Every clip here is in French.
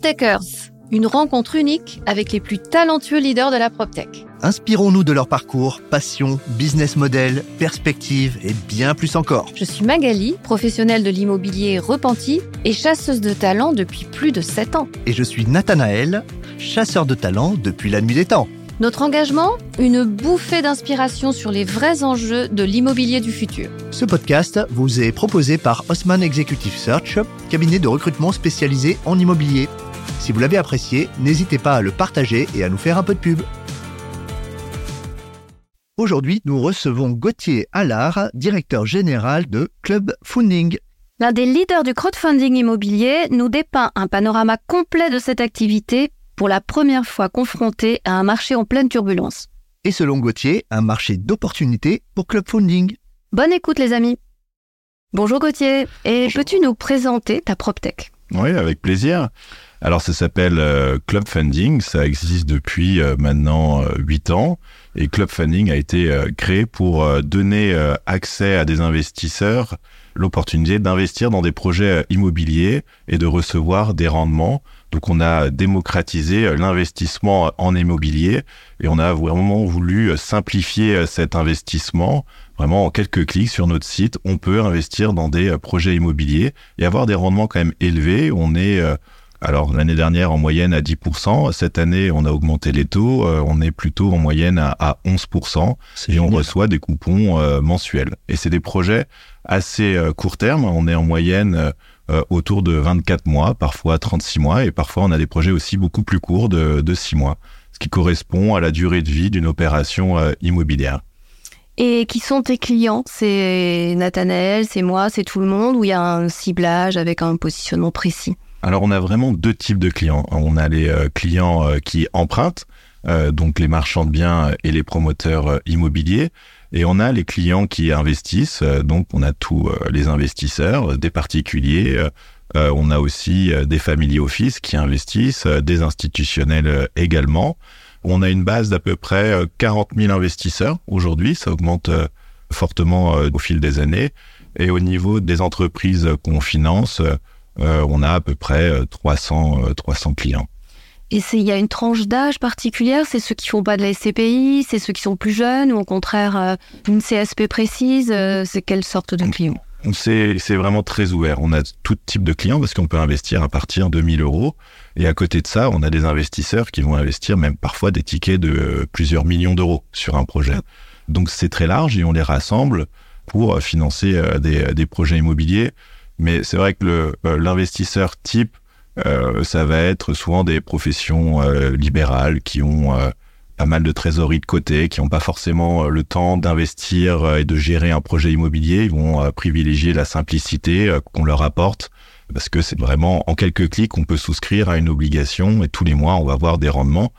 PropTechers, une rencontre unique avec les plus talentueux leaders de la PropTech. Inspirons-nous de leur parcours, passion, business model, perspective et bien plus encore. Je suis Magali, professionnelle de l'immobilier repenti et chasseuse de talent depuis plus de 7 ans. Et je suis Nathanaël, chasseur de talent depuis la nuit des temps. Notre engagement Une bouffée d'inspiration sur les vrais enjeux de l'immobilier du futur. Ce podcast vous est proposé par Osman Executive Search, cabinet de recrutement spécialisé en immobilier. Si vous l'avez apprécié, n'hésitez pas à le partager et à nous faire un peu de pub. Aujourd'hui, nous recevons Gauthier Allard, directeur général de Club Funding. L'un des leaders du crowdfunding immobilier nous dépeint un panorama complet de cette activité pour la première fois confronté à un marché en pleine turbulence. Et selon Gauthier, un marché d'opportunités pour Club Funding. Bonne écoute les amis. Bonjour Gauthier, et peux-tu nous présenter ta PropTech Oui, avec plaisir. Alors ça s'appelle euh, Club Funding, ça existe depuis euh, maintenant euh, 8 ans et Club Funding a été euh, créé pour euh, donner accès à des investisseurs l'opportunité d'investir dans des projets immobiliers et de recevoir des rendements donc on a démocratisé l'investissement en immobilier et on a vraiment voulu simplifier cet investissement. Vraiment en quelques clics sur notre site, on peut investir dans des projets immobiliers et avoir des rendements quand même élevés. On est alors l'année dernière en moyenne à 10%, cette année on a augmenté les taux, on est plutôt en moyenne à, 11% et on reçoit des coupons mensuels. Et c'est des projets assez court terme, on est en moyenne euh, autour de 24 mois, parfois 36 mois, et parfois on a des projets aussi beaucoup plus courts de, de 6 mois, ce qui correspond à la durée de vie d'une opération euh, immobilière. Et qui sont tes clients? C'est Nathanaël, c'est moi, c'est tout le monde, ou il y a un ciblage avec un positionnement précis? Alors on a vraiment deux types de clients. On a les euh, clients qui empruntent, donc les marchands de biens et les promoteurs immobiliers. Et on a les clients qui investissent, euh, donc on a tous euh, les investisseurs, des particuliers, euh, on a aussi des family office qui investissent, des institutionnels également. On a une base d'à peu près 40 000 investisseurs aujourd'hui, ça augmente fortement au fil des années. Et au niveau des entreprises qu'on finance, on a à peu près 300, 300 clients. Et il y a une tranche d'âge particulière? C'est ceux qui font pas de la SCPI C'est ceux qui sont plus jeunes? Ou au contraire, euh, une CSP précise euh, C'est quelle sorte de clients c'est, c'est vraiment très ouvert. On a tout type de clients parce qu'on peut investir à partir de 1000 euros. Et à côté de ça, on a des investisseurs qui vont investir même parfois des tickets de plusieurs millions d'euros sur un projet. Donc c'est très large et on les rassemble pour financer euh, des, projets immobiliers. Mais c'est vrai que l'investisseur type euh, ça va être souvent des professions euh, libérales qui ont euh, pas mal de trésorerie de côté, qui n'ont pas forcément le temps d'investir et de gérer un projet immobilier. Ils vont privilégier la simplicité qu'on leur apporte parce que c'est vraiment en quelques clics on peut souscrire à une obligation et tous les mois on va avoir des rendements.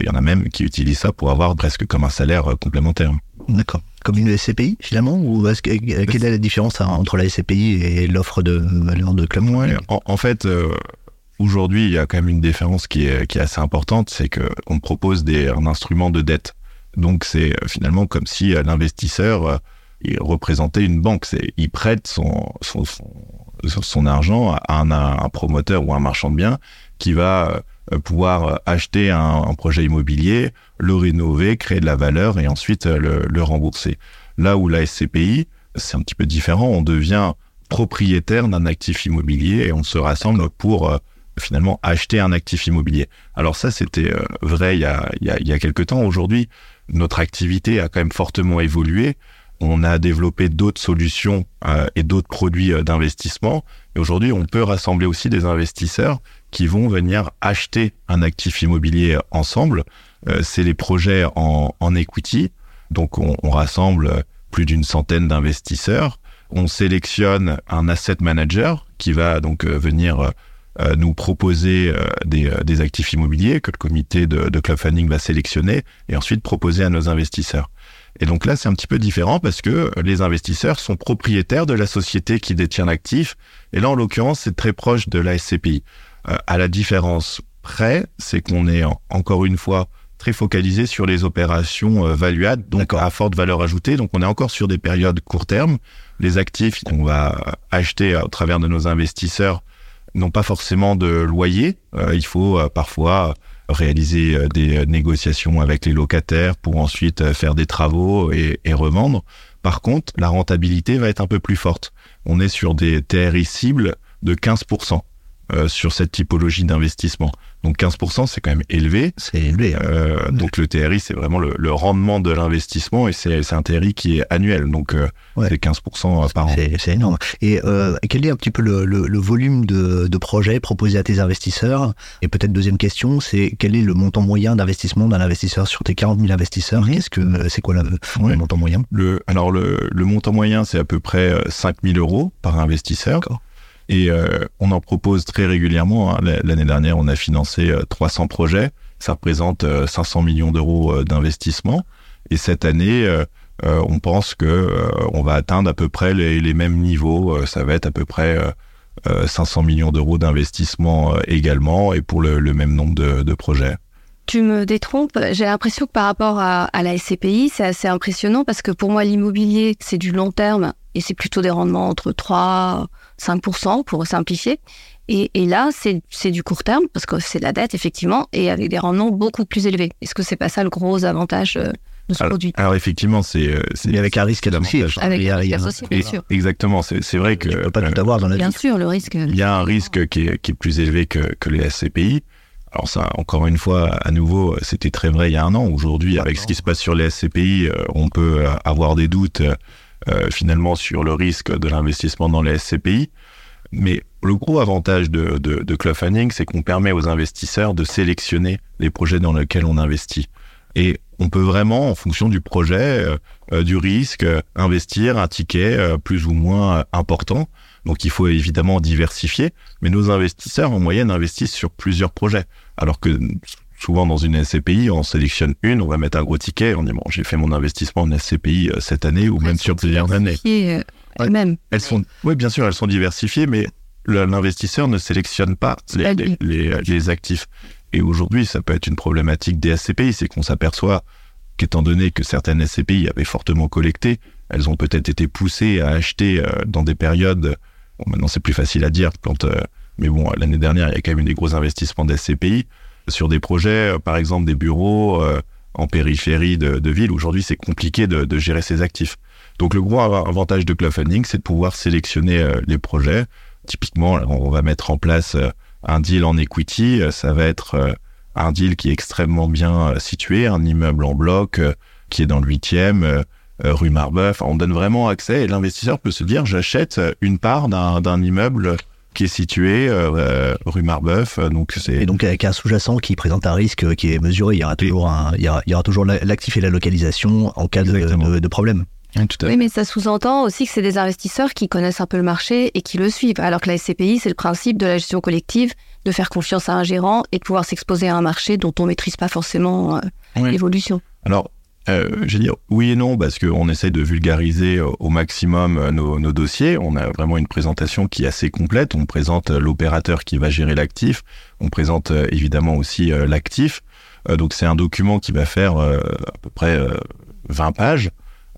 Il y en a même qui utilisent ça pour avoir presque comme un salaire complémentaire. D'accord. Comme une SCPI finalement Ou est quelle est la différence hein, entre la SCPI et l'offre de valeur de club? En, en, fait, Aujourd'hui, il y a quand même une différence qui est, qui est assez importante, c'est qu'on propose des, un instrument de dette. Donc c'est euh, finalement comme si euh, l'investisseur euh, il représentait une banque. C'est, il prête son, son, son, argent à un, promoteur ou un marchand de biens qui va pouvoir acheter un, projet immobilier, le rénover, créer de la valeur et ensuite le, le rembourser. Là où la SCPI, c'est un petit peu différent. On devient propriétaire d'un actif immobilier et on se rassemble pour finalement acheter un actif immobilier. Alors ça, c'était euh, vrai il y, a, il, y a, il y a quelques temps. Aujourd'hui, notre activité a quand même fortement évolué. On a développé d'autres solutions euh, et d'autres produits euh, d'investissement. Et aujourd'hui, on peut rassembler aussi des investisseurs qui vont venir acheter un actif immobilier ensemble. Euh, c'est les projets en, equity. Donc, on, rassemble plus d'une centaine d'investisseurs. On sélectionne un asset manager qui va donc venir nous proposer des, des, actifs immobiliers que le comité de, de club funding va sélectionner et ensuite proposer à nos investisseurs. Et donc là, c'est un petit peu différent parce que les investisseurs sont propriétaires de la société qui détient l'actif. Et là, en l'occurrence, c'est très proche de la SCPI. Euh, à la différence près, c'est qu'on est encore une fois très focalisé sur les opérations euh, valuades, donc à forte valeur ajoutée. Donc on est encore sur des périodes court terme. Les actifs qu'on va acheter au travers de nos investisseurs n'ont pas forcément de loyer. il faut parfois réaliser des négociations avec les locataires pour ensuite faire des travaux et, revendre. Par contre, la rentabilité va être un peu plus forte. On est sur des TRI cibles de 15%. Euh, sur cette typologie d'investissement. Donc 15%, c'est quand même élevé. C'est élevé. Hein. Euh, donc le TRI, c'est vraiment le, le, rendement de l'investissement et c'est un TRI qui est annuel. Donc euh, c'est 15% par an. C'est énorme. Et euh, quel est un petit peu le, le, le volume de, de, projets proposés à tes investisseurs? Et peut-être deuxième question, c'est quel est le montant moyen d'investissement d'un investisseur sur tes 40 000 investisseurs? Qu'est-ce que c'est quoi le, montant moyen? Le, Alors le, le montant moyen, c'est à peu près 5 000 euros par investisseur. D'accord. Et euh, on en propose très régulièrement. Hein. L'année dernière, on a financé 300 euh, projets. Ça représente 500 euh, millions d'euros d'investissement. Et cette année, on pense que on va atteindre à peu près les, mêmes niveaux. ça va être à peu près 500 millions d'euros d'investissement également, et pour le, même nombre de, projets tu me détrompes. J'ai l'impression que par rapport à, à, la SCPI, c'est assez impressionnant parce que pour moi, l'immobilier, c'est du long terme et c'est plutôt des rendements entre 3, 5% pour simplifier. Et, et là, c'est du court terme parce que c'est de la dette, effectivement, et avec des rendements beaucoup plus élevés. Est-ce que c'est pas ça le gros avantage euh, de ce produit? Alors, effectivement, c'est. Euh, Mais avec un risque associé. Avec un risque associé, bien sûr. Exactement, c'est vrai que. Tu peux pas tout avoir dans la Bien sûr, le risque. Il y a un risque qui est, qui est plus élevé que, que les SCPI. Alors ça, encore une fois, à nouveau, c'était très vrai il y a un an. Aujourd'hui, avec ce qui se passe sur les SCPI, euh, on peut avoir des doutes euh, finalement sur le risque de l'investissement dans les SCPI. Mais le gros avantage de, de, de c'est qu'on permet aux investisseurs de sélectionner les projets dans lesquels on investit. Et on peut vraiment, en fonction du projet, euh, euh, du risque, investir un ticket plus ou moins important. Donc il faut évidemment diversifier, mais nos investisseurs en moyenne investissent sur plusieurs projets, alors que souvent dans une SCPI, on sélectionne une, on va mettre un gros ticket, on dit bon, j'ai fait mon investissement en SCPI euh, cette année ou même sur plusieurs années. Euh, même. Elles sont, oui, bien sûr, elles sont diversifiées, mais l'investisseur ne sélectionne pas les, les, actifs. Et aujourd'hui, ça peut être une problématique des SCPI, c'est qu'on s'aperçoit qu'étant donné que certaines SCPI avaient fortement collecté, elles ont peut-être été poussées à acheter euh, dans des périodes. Bon, maintenant, c'est plus facile à dire quand. mais bon, l'année dernière, il y a quand même eu des gros investissements d'SCPI sur des projets, euh, par exemple des bureaux euh, en périphérie de, de ville. Aujourd'hui, c'est compliqué de, de, gérer ces actifs. Donc le gros avantage de Club Funding, c'est de pouvoir sélectionner euh, les projets. Typiquement, on va mettre en place un deal en equity. Ça va être un deal qui est extrêmement bien situé, un immeuble en bloc qui est dans le huitième, rue Marbeuf. On donne vraiment accès et l'investisseur peut se dire j'achète une part d'un immeuble qui est situé euh, euh, rue Marbeuf. Euh, donc c'est et donc avec un sous-jacent qui présente un risque qui est mesuré. Il y aura toujours un, il y aura, il y aura toujours l'actif et la localisation en cas de, de, problème. Oui, tout à oui, mais ça sous-entend aussi que c'est des investisseurs qui connaissent un peu le marché et qui le suivent. Alors que la SCPI, c'est le principe de la gestion collective, de faire confiance à un gérant et de pouvoir s'exposer à un marché dont on maîtrise pas forcément l'évolution. Alors, euh, veux dire oui et non parce qu'on essaye de vulgariser euh, au maximum euh, nos, nos, dossiers. On a vraiment une présentation qui est assez complète. On présente euh, l'opérateur qui va gérer l'actif. On présente évidemment aussi l'actif. donc c'est un document qui va faire à peu près 20 pages.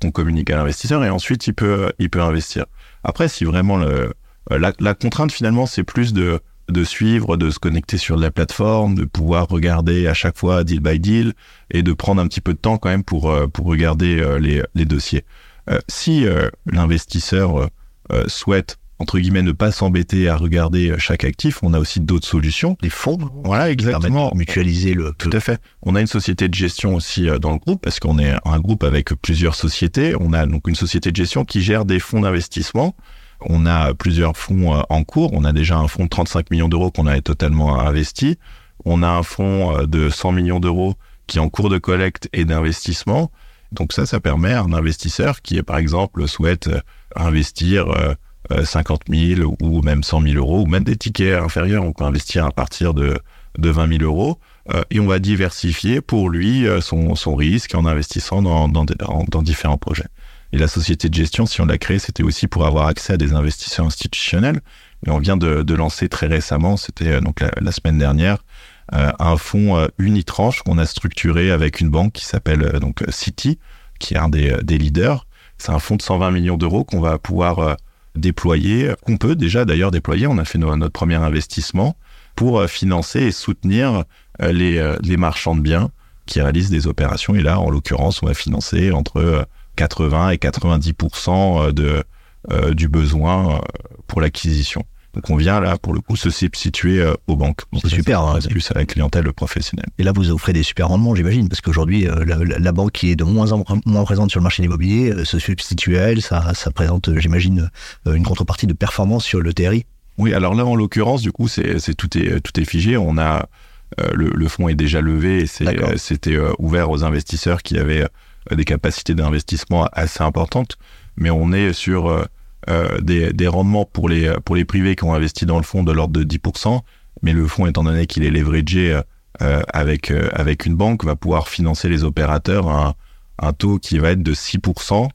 On communique à l'investisseur et ensuite il peut il peut investir. Après si vraiment le, la contrainte finalement c'est plus de de suivre, de se connecter sur la plateforme, de pouvoir regarder à chaque fois deal by deal et de prendre un petit peu de temps quand même pour, euh, pour regarder euh, les, les dossiers. Euh, si l'investisseur souhaite entre guillemets ne pas s'embêter à regarder chaque actif, on a aussi d'autres solutions. Les fonds, voilà exactement. Mutualiser le. Tout à fait. On a une société de gestion aussi dans le groupe parce qu'on est un groupe avec plusieurs sociétés. On a donc une société de gestion qui gère des fonds d'investissement on a plusieurs fonds euh, en cours. On a déjà un fonds de 35 millions d'euros qu'on a totalement investi. On a un fonds euh, de 100 millions d'euros qui est en cours de collecte et d'investissement. Donc ça, ça permet à un investisseur qui, par exemple, souhaite euh, investir 50 000 ou même 100 000 euros, ou même des tickets inférieurs, on peut investir à partir de, de 20 000 euros, et on va diversifier pour lui son, risque en investissant dans différents projets. Et la société de gestion, si on l'a créée, c'était aussi pour avoir accès à des investisseurs institutionnels. Et on vient de, lancer très récemment, c'était euh, donc la, semaine dernière, euh, un fonds euh, unitranche qu'on a structuré avec une banque qui s'appelle donc Citi, qui est un des, leaders. C'est un fonds de 120 millions d'euros qu'on va pouvoir déployer, qu'on peut déjà d'ailleurs déployer. On a fait notre premier investissement pour financer et soutenir les marchands de biens qui réalisent des opérations. Et là, en l'occurrence, on va financer entre 80 et 90% de, du besoin pour l'acquisition. Donc on vient là pour le coup se substituer euh, aux banques. C'est super. Hein, plus à la clientèle professionnelle. Et là vous offrez des super rendements j'imagine parce qu'aujourd'hui euh, la, banque qui est de moins en moins présente sur le marché immobilier euh, se substitue à elle, ça, ça présente j'imagine une contrepartie de performance sur le TRI. Oui alors là en l'occurrence du coup c'est tout est tout est figé. On a le, le, fonds est déjà levé et c'était ouvert aux investisseurs qui avaient des capacités d'investissement assez importantes, mais on est sur euh, des, des, rendements pour les, pour les privés qui ont investi dans le fonds de l'ordre de 10%, mais le fonds, étant donné qu'il est leveragé euh, avec, euh, avec une banque, va pouvoir financer les opérateurs à un, un taux qui va être de 6%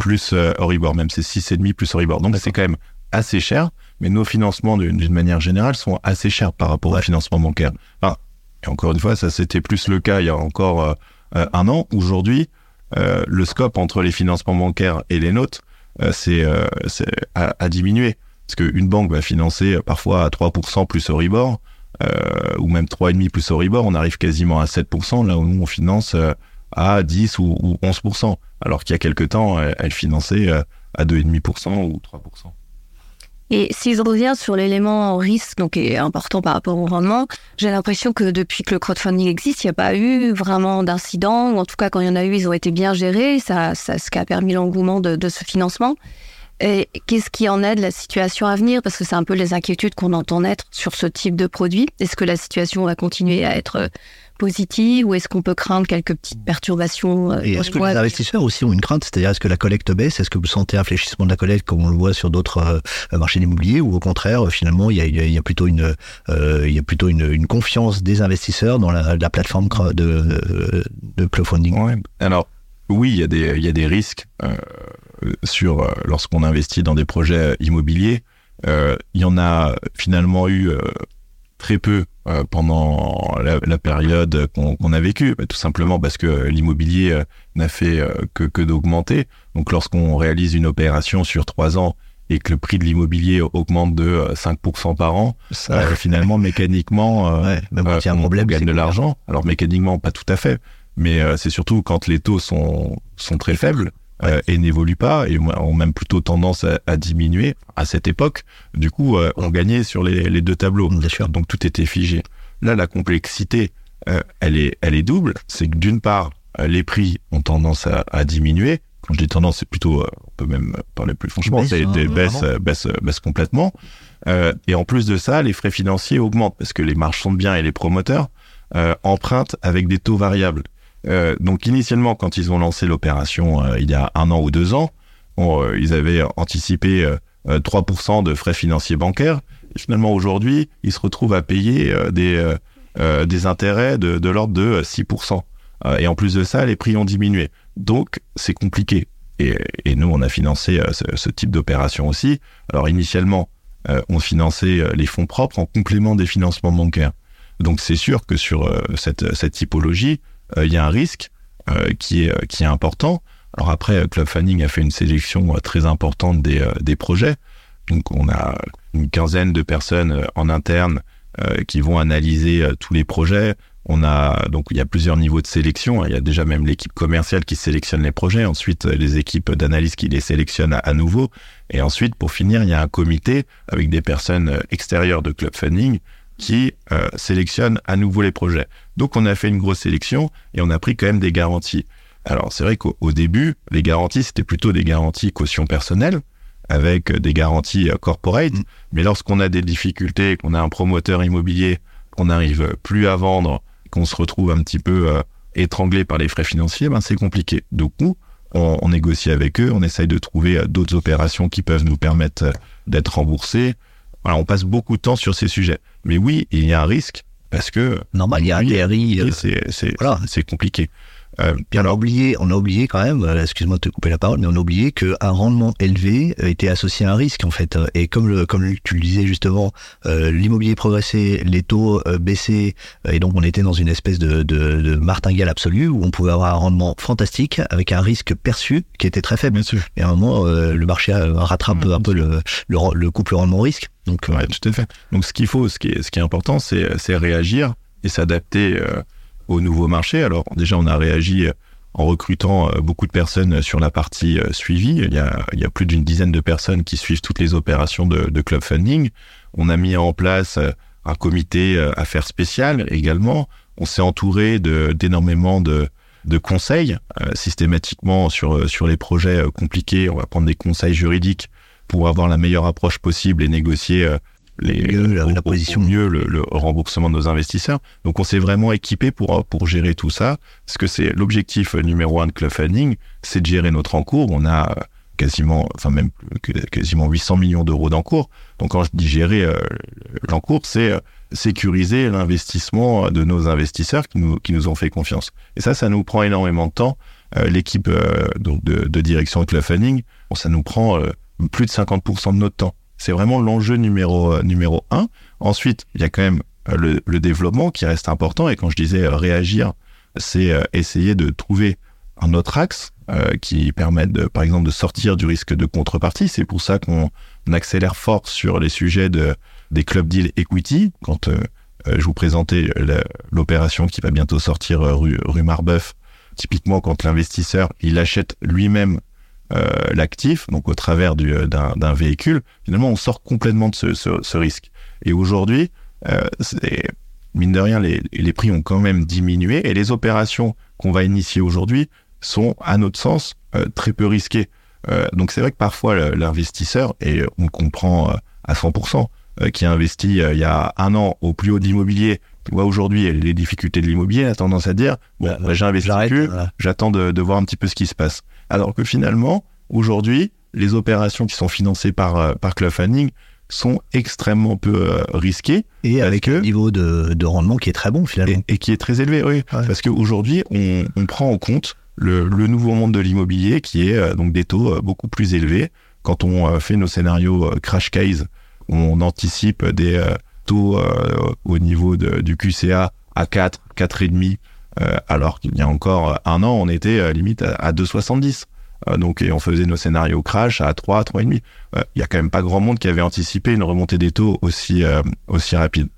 plus Euribor, même c'est 6,5 plus Euribor. Donc c'est quand même assez cher, mais nos financements d'une manière générale sont assez chers par rapport au financement bancaire. Enfin, et encore une fois, ça c'était plus le cas il y a encore un an. Aujourd'hui, le scope entre les financements bancaires et les nôtres euh, c'est euh, à, à, diminuer. Parce qu'une banque va financer euh, parfois à 3% plus Euribor, euh, ou même 3,5 plus Euribor, on arrive quasiment à 7%, là où nous on finance à 10 ou, ou 11%, alors qu'il y a quelques temps, elle, elle finançait à 2,5% ou 3%. Et si je reviens sur l'élément risque, donc qui est important par rapport au rendement, j'ai l'impression que depuis que le crowdfunding existe, il n'y a pas eu vraiment d'incidents, ou en tout cas quand il y en a eu, ils ont été bien gérés, ça, ça ce qui a permis l'engouement de, de ce financement. Et qu'est-ce qui en est de la situation à venir? Parce que c'est un peu les inquiétudes qu'on entend naître sur ce type de produit. Est-ce que la situation va continuer à être positive ou est-ce qu'on peut craindre quelques petites perturbations euh, Et est-ce que les investisseurs aussi ont une crainte? C'est-à-dire, est-ce que la collecte baisse? Est-ce que vous sentez un fléchissement de la collecte comme on le voit sur d'autres euh, marchés immobiliers ou au contraire, finalement, il y a, il y a plutôt, une, euh, il y a plutôt une, une, confiance des investisseurs dans la, la plateforme de, de crowdfunding ouais. Alors, oui, il y a des, il y a des risques euh, sur euh, lorsqu'on investit dans des projets immobiliers. Euh, il y en a finalement eu très peu euh, pendant la, la période qu'on a vécue, bah, tout simplement parce que l'immobilier euh, n'a fait euh, que, que d'augmenter. Donc lorsqu'on réalise une opération sur trois ans et que le prix de l'immobilier augmente de 5% par an, Ça, finalement mécaniquement, ouais, même un problème, on gagne de l'argent. Alors mécaniquement, pas tout à fait, mais c'est surtout quand les taux sont, sont très faibles euh, et n'évolue pas et ont même plutôt tendance à, à, diminuer à cette époque. Du coup, euh, on gagnait sur les, les, deux tableaux. Bien sûr. Donc tout était figé. Là, la complexité, euh, elle est, elle est double. C'est que d'une part, les prix ont tendance à, à, diminuer. Quand je dis tendance, c'est plutôt, on peut même parler plus franchement, c'est des baisses, baissent, baissent complètement. et en plus de ça, les frais financiers augmentent parce que les marchands de biens et les promoteurs empruntent avec des taux variables. Euh, donc initialement, quand ils ont lancé l'opération euh, il y a un an ou deux ans, euh, ils avaient anticipé 3% de frais financiers bancaires. Finalement, aujourd'hui, ils se retrouvent à payer des, intérêts de, l'ordre de 6%. et en plus de ça, les prix ont diminué. Donc, c'est compliqué. Et, nous, on a financé ce, type d'opération aussi. Alors initialement, on finançait les fonds propres en complément des financements bancaires. Donc c'est sûr que sur cette, typologie, il y a un risque euh, qui, est, euh, qui est important. Alors après, Club Fanning a fait une sélection très importante des, des projets. Donc on a une quinzaine de personnes en interne euh, qui vont analyser euh, tous les projets. On a donc il y a plusieurs niveaux de sélection. Il y a déjà même l'équipe commerciale qui sélectionne les projets. Ensuite, les équipes d'analyse qui les sélectionnent à, à, nouveau. Et ensuite, pour finir, il y a un comité avec des personnes extérieures de Club Funding qui euh, sélectionne à nouveau les projets. Donc on a fait une grosse sélection et on a pris quand même des garanties. Alors c'est vrai qu'au début, les garanties, c'était plutôt des garanties caution personnelle avec des garanties euh, corporate. Mmh. Mais lorsqu'on a des difficultés, qu'on a un promoteur immobilier, qu'on n'arrive plus à vendre, qu'on se retrouve un petit peu euh, étranglé par les frais financiers, ben c'est compliqué. Donc nous, on, on, négocie avec eux, on essaye de trouver d'autres opérations qui peuvent nous permettre d'être remboursés, voilà, on passe beaucoup de temps sur ces sujets. Mais oui, il y a un risque parce que normal, il y a un. C'est voilà. compliqué. Euh, on a oublié, on a oublié quand même, euh, excuse-moi de te couper la parole, mais on a oublié qu'un rendement élevé euh, était associé à un risque en fait. Et comme le, comme tu le disais justement, l'immobilier progressait, les taux baissaient, et donc on était dans une espèce de, de, de, martingale absolue où on pouvait avoir un rendement fantastique avec un risque perçu qui était très faible. Bien sûr. Et à un moment, le marché rattrape mmh, un peu le, le, le couple rendement-risque. Donc, ouais, tout à fait. Donc ce qu'il faut, ce qui est, ce qui est important, c'est réagir et s'adapter au nouveau marché. Alors déjà, on a réagi en recrutant euh, beaucoup de personnes sur la partie euh, suivie. Il y a, il y a plus d'une dizaine de personnes qui suivent toutes les opérations de, de club funding. On a mis en place euh, un comité affaires spéciales également. On s'est entouré d'énormément de, de, conseils systématiquement sur, sur les projets compliqués. On va prendre des conseils juridiques pour avoir la meilleure approche possible et négocier les, la, position. mieux le, remboursement de nos investisseurs. Donc on s'est vraiment équipé pour, pour gérer tout ça, parce que c'est l'objectif numéro un de Club Funding, c'est de gérer notre encours. On a quasiment, enfin même quasiment 800 millions d'euros d'encours. Donc quand je dis gérer euh, l'encours, c'est euh, sécuriser l'investissement de nos investisseurs qui nous, qui nous ont fait confiance. Et ça, ça nous prend énormément de temps. Euh, l'équipe donc de, de, direction de Club Funding, bon, ça nous prend plus de 50% de notre temps. C'est vraiment l'enjeu numéro, euh, numéro un. Ensuite, il y a quand même euh, le, développement qui reste important. Et quand je disais euh, réagir, c'est essayer de trouver un autre axe qui permette, par exemple, de sortir du risque de contrepartie. C'est pour ça qu'on accélère fort sur les sujets de, des club deal equity. Quand je vous présentais l'opération qui va bientôt sortir rue, rue Marbeuf, typiquement quand l'investisseur il achète lui-même l'actif, donc au travers euh, d'un véhicule, finalement, on sort complètement de ce, risque. Et aujourd'hui, euh, mine de rien, les, les, prix ont quand même diminué et les opérations qu'on va initier aujourd'hui sont, à notre sens, euh, très peu risquées. donc c'est vrai que parfois l'investisseur, et on comprend à 100%, qui a investi il y a un an au plus haut d'immobilier, qui voit aujourd'hui les difficultés de l'immobilier, a tendance à dire, bon, bah, j'ai investi plus, j'attends de, de voir un petit peu ce qui se passe. Alors que finalement, aujourd'hui, les opérations qui sont financées par, euh, par Club Funding sont extrêmement peu euh, risquées. Et avec un niveau de, de, rendement qui est très bon finalement. Et, qui est très élevé, oui. Parce qu'aujourd'hui, on, on prend en compte le, le nouveau monde de l'immobilier qui est euh, donc des taux beaucoup plus élevés. Quand on fait nos scénarios crash case, on anticipe des taux au niveau du QCA à 4, 4,5 euh, alors qu'il y a encore un an, on était euh, limite à, 2,70. Euh, donc, et on faisait nos scénarios crash à 3, 3,5. Il y a quand même pas grand monde qui avait anticipé une remontée des taux aussi, aussi rapide.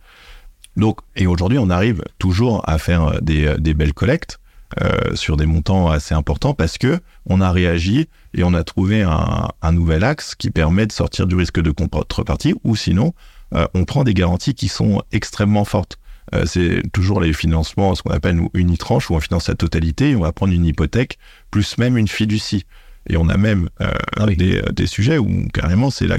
Donc, et aujourd'hui, on arrive toujours à faire des, belles collectes. Euh, sur des montants assez importants parce que on a réagi et on a trouvé un, nouvel axe qui permet de sortir du risque de contrepartie ou sinon euh, on prend des garanties qui sont extrêmement fortes. Euh, c'est toujours les financements, ce qu'on appelle une tranche où on finance la totalité on va prendre une hypothèque plus même une fiducie. Et on a même euh, ah des, des, sujets où carrément c'est la,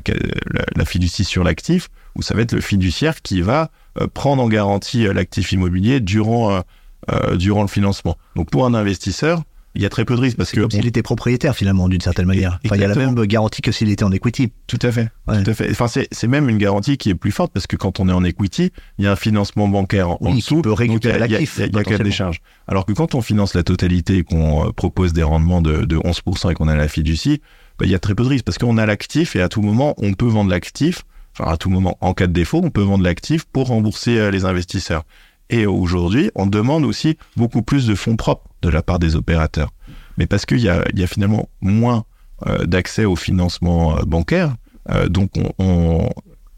la, fiducie sur l'actif, où ça va être le fiduciaire qui va euh, prendre en garantie l'actif immobilier durant, durant le financement. Donc pour un investisseur, il y a très peu de risques parce que s'il était propriétaire finalement d'une certaine manière. Enfin, il y a la même garantie que s'il était en equity. Tout à fait. Tout à fait. Enfin, c'est même une garantie qui est plus forte parce que quand on est en equity, il y a un financement bancaire en dessous. Qui peut récupérer l'actif. Il y a, même des charges. Alors que quand on finance la totalité et qu'on euh, propose des rendements de, de 11% et qu'on a la fiducie, bah, il y a très peu de risques parce qu'on a l'actif et à tout moment on peut vendre l'actif. Enfin, à tout moment, en cas de défaut, on peut vendre l'actif pour rembourser euh, les investisseurs. Et aujourd'hui, on demande aussi beaucoup plus de fonds propres de la part des opérateurs. Mais parce qu'il y a, il y a finalement moins euh, d'accès au financement euh, bancaire, euh, donc on, on,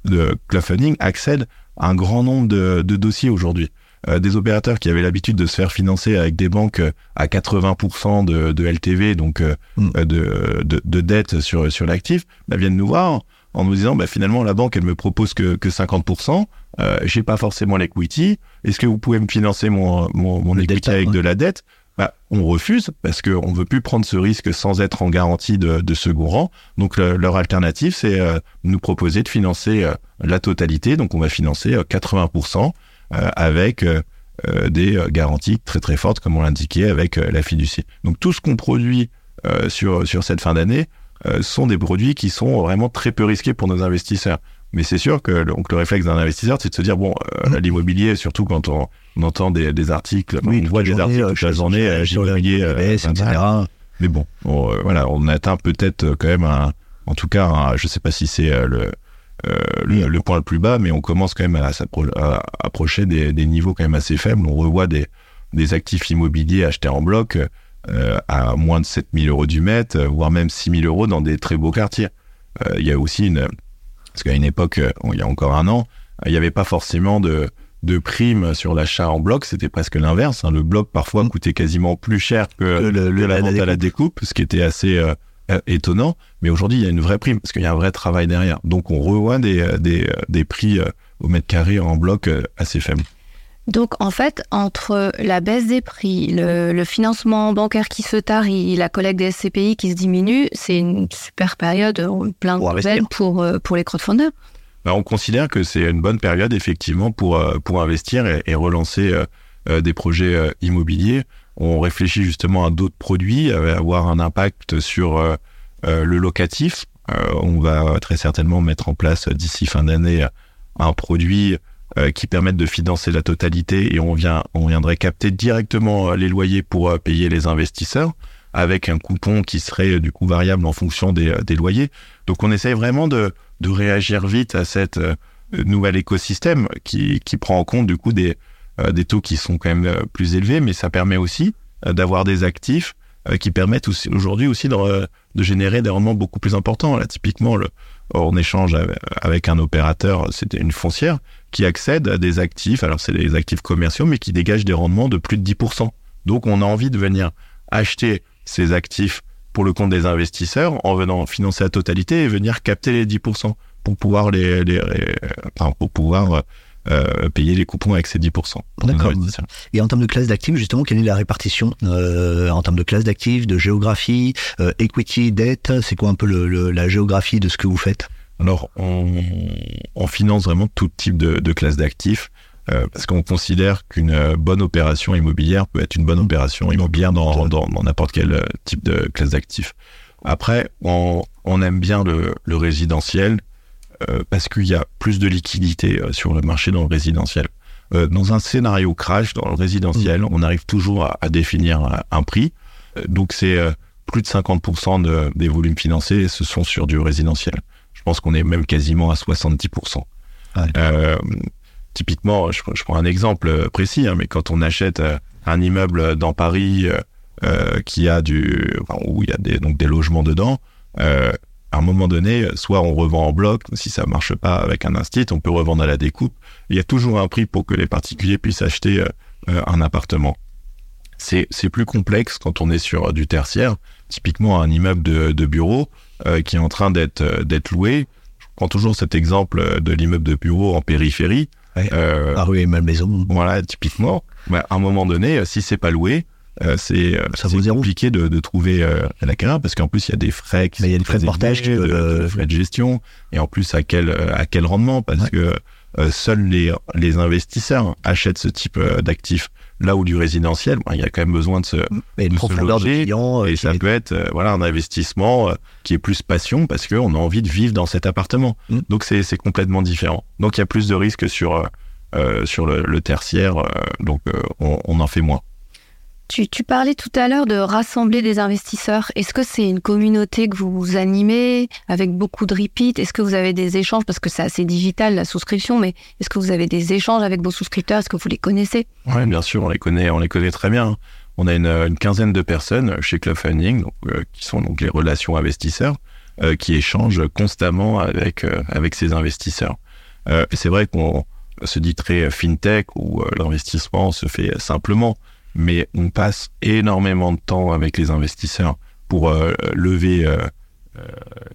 le crowdfunding accède à un grand nombre de, de dossiers aujourd'hui. des opérateurs qui avaient l'habitude de se faire financer avec des banques à 80% de, de, LTV, donc mm. de, de, de, dette sur, sur l'actif, bah, viennent nous voir en nous disant bah, finalement la banque elle me propose que, que 50%, euh, j'ai pas forcément l'equity, est-ce que vous pouvez me financer mon, mon, mon equity avec de la dette? Bah, on refuse parce qu'on ne veut plus prendre ce risque sans être en garantie de, de second rang. Donc leur alternative, c'est euh, nous proposer de financer euh, la totalité. Donc on va financer 80% euh, avec des garanties très très fortes, comme on l'indiquait, avec la fiducie. Donc tout ce qu'on produit sur, sur cette fin d'année sont des produits qui sont vraiment très peu risqués pour nos investisseurs. Mais c'est sûr que donc, le réflexe d'un investisseur, c'est de se dire bon, euh, Mm. l'immobilier, surtout quand on, on entend des, des articles, Oui, on voit des articles toute la journée, l'immobilier, euh, etc. Mais bon, on, euh, voilà, on atteint peut-être euh, quand même un, en tout cas, un- je sais pas si c'est le, euh, le, le point le plus bas, mais on commence quand même à, à approcher des, des niveaux quand même assez faibles. On revoit des, des actifs immobiliers achetés en bloc euh, à moins de 7000 euros du mètre, voire même 6000 euros dans des très beaux quartiers. Euh, Il y a aussi une, parce qu'à une époque, euh, il y a encore un an, euh, il n'y avait pas forcément de, de primes sur l'achat en bloc, c'était presque l'inverse. hein. Le bloc parfois Mm. coûtait quasiment plus cher que, le- la la vente à la découpe, ce qui était assez euh, étonnant. Mais aujourd'hui, il y a une vraie prime parce qu'il y a un vrai travail derrière. Donc, on revoit des, des, des prix euh, au mètre carré en bloc euh, assez faibles. Donc, en fait, entre la baisse des prix, le, le financement bancaire qui se tarit, la collecte des SCPI qui se diminue, c'est une super période, euh, plein de Pour nouvelles pour, euh, pour les crowdfunders. Bah, on considère que c'est une bonne période effectivement pour, euh, pour investir et, et relancer euh, euh, des projets euh, immobiliers. On réfléchit justement à d'autres produits, à avoir un impact sur euh, euh, le locatif. Euh, on va très certainement mettre en place euh, d'ici fin d'année un produit euh, qui permette de financer la totalité et on, vient, on viendrait capter directement euh, les loyers pour euh, payer les investisseurs avec un coupon qui serait euh, du coup variable en fonction des, des loyers. Donc on essaye vraiment de, de réagir vite à cette nouvel écosystème qui, qui prend en compte du coup des, des taux qui sont quand même plus élevés, mais ça permet aussi d'avoir des actifs qui permettent aussi aujourd'hui aussi de, de générer des rendements beaucoup plus importants. Là, typiquement, le, on échange avec un opérateur, c'était une foncière, qui accède à des actifs, alors c'est des actifs commerciaux, mais qui dégagent des rendements de plus de 10%. Donc on a envie de venir acheter ces actifs pour le compte des investisseurs en venant financer la totalité et venir capter les 10% pour pouvoir les, les- les- enfin, pour pouvoir euh, payer les coupons avec ces 10%. pour nos D'accord. Et en termes de classe d'actifs, justement, quelle est la répartition euh, en termes de classe d'actifs, de géographie, euh, equity, dette C'est quoi un peu le- le- la géographie de ce que vous faites? Alors, on, on finance vraiment tout type de, de classe d'actifs euh, parce qu'on considère qu'une bonne opération immobilière peut être une bonne opération immobilière dans dans- dans n'importe quel euh, type de classe d'actifs. Après, on, on aime bien le, le résidentiel euh, parce qu'il y a plus de liquidité sur le marché dans le résidentiel. Euh, dans un scénario crash, dans le résidentiel, on arrive toujours à, à définir un, prix. Donc, c'est plus de 50% de- des volumes financés, ce sont sur du résidentiel. Je pense qu'on est même quasiment à 70%. Ouais. Euh, typiquement, je, je prends un exemple euh, précis, hein, mais quand on achète euh, un immeuble dans Paris euh, qui a du, enfin, où il y a des, donc des logements dedans, euh, à un moment donné, soit on revend en bloc, si ça marche pas avec un instit, on peut revendre à la découpe. Il y a toujours un prix pour que les particuliers puissent acheter un appartement. C'est plus complexe quand on est sur du tertiaire, typiquement un immeuble de, de bureau euh, qui est en train d'être euh, d'être loué. Je prends toujours cet exemple euh, de l'immeuble de bureau en périphérie. Ouais. Euh, Ah oui, Malmaison. voilà, typiquement. Bah, à un moment donné, si c'est pas loué, euh, c'est compliqué de, de trouver euh, l'acquéreur parce qu'en plus il y a des frais qui il y a des frais de portage de- de frais de gestion et en plus à quel à quel rendement? Parce Ouais. que euh, seuls les les investisseurs achètent ce type d'actifs. Là où du résidentiel, il y a quand même besoin de se Et de se profondeur de clients. euh, et ça est- peut être euh, voilà un investissement euh, qui est plus passion parce qu'on a envie de vivre dans cet appartement. Mm. Donc c'est complètement différent. Donc il y a plus de risques sur euh, euh, sur le, le tertiaire, euh, donc euh, on, on en fait moins. Tu, parlais tout à l'heure de rassembler des investisseurs. Est-ce que c'est une communauté que vous animez avec beaucoup de repeat Est-ce que vous avez des échanges? Parce que c'est assez digital la souscription, mais est-ce que vous avez des échanges avec vos souscripteurs? Est-ce que vous les connaissez? Ouais, bien sûr, on les connaît, on les connaît très bien. On a une, une quinzaine de personnes chez Club Funding, euh, qui sont donc les relations investisseurs, euh, qui échangent constamment avec euh, avec ces investisseurs. Euh, c'est vrai qu'on se dit très fintech où euh, l'investissement se fait simplement, mais on passe énormément de temps avec les investisseurs pour euh, lever euh, euh,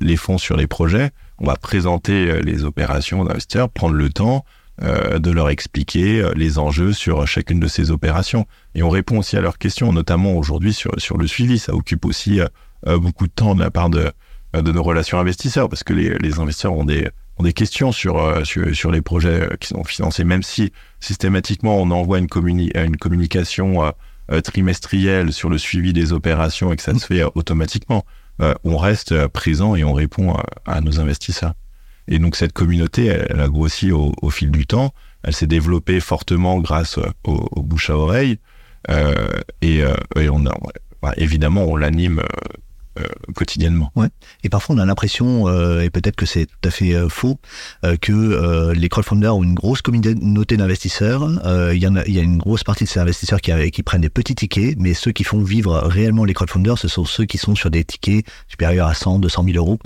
les fonds sur les projets. On va présenter les opérations d'investisseurs, prendre le temps de leur expliquer les enjeux sur chacune de ces opérations. Et on répond aussi à leurs questions, notamment aujourd'hui sur, sur le suivi. Ça occupe aussi beaucoup de temps de la part de, de nos relations investisseurs, parce que les, les investisseurs ont des, ont des questions sur, euh, sur, sur les projets euh, qui sont financés, même si systématiquement on envoie une, communi une communication euh, euh, trimestrielle sur le suivi des opérations et que ça se fait euh, automatiquement. Euh, on reste euh, présent et on répond euh, à nos investisseurs. Et donc cette communauté, elle, a grossi au, fil du temps. Elle s'est développée fortement grâce au, bouche à oreille. et, on a, évidemment, on l'anime euh, quotidiennement. Ouais. Et parfois on a l'impression, euh, et peut-être que c'est tout à fait euh, faux, que les crowdfunders ont une grosse communauté d'investisseurs. Il y, en a, y a une grosse partie de ces investisseurs qui, qui prennent des petits tickets, mais ceux qui font vivre réellement les crowdfunders, ce sont ceux qui sont sur des tickets supérieurs à 100, 200 000 euros,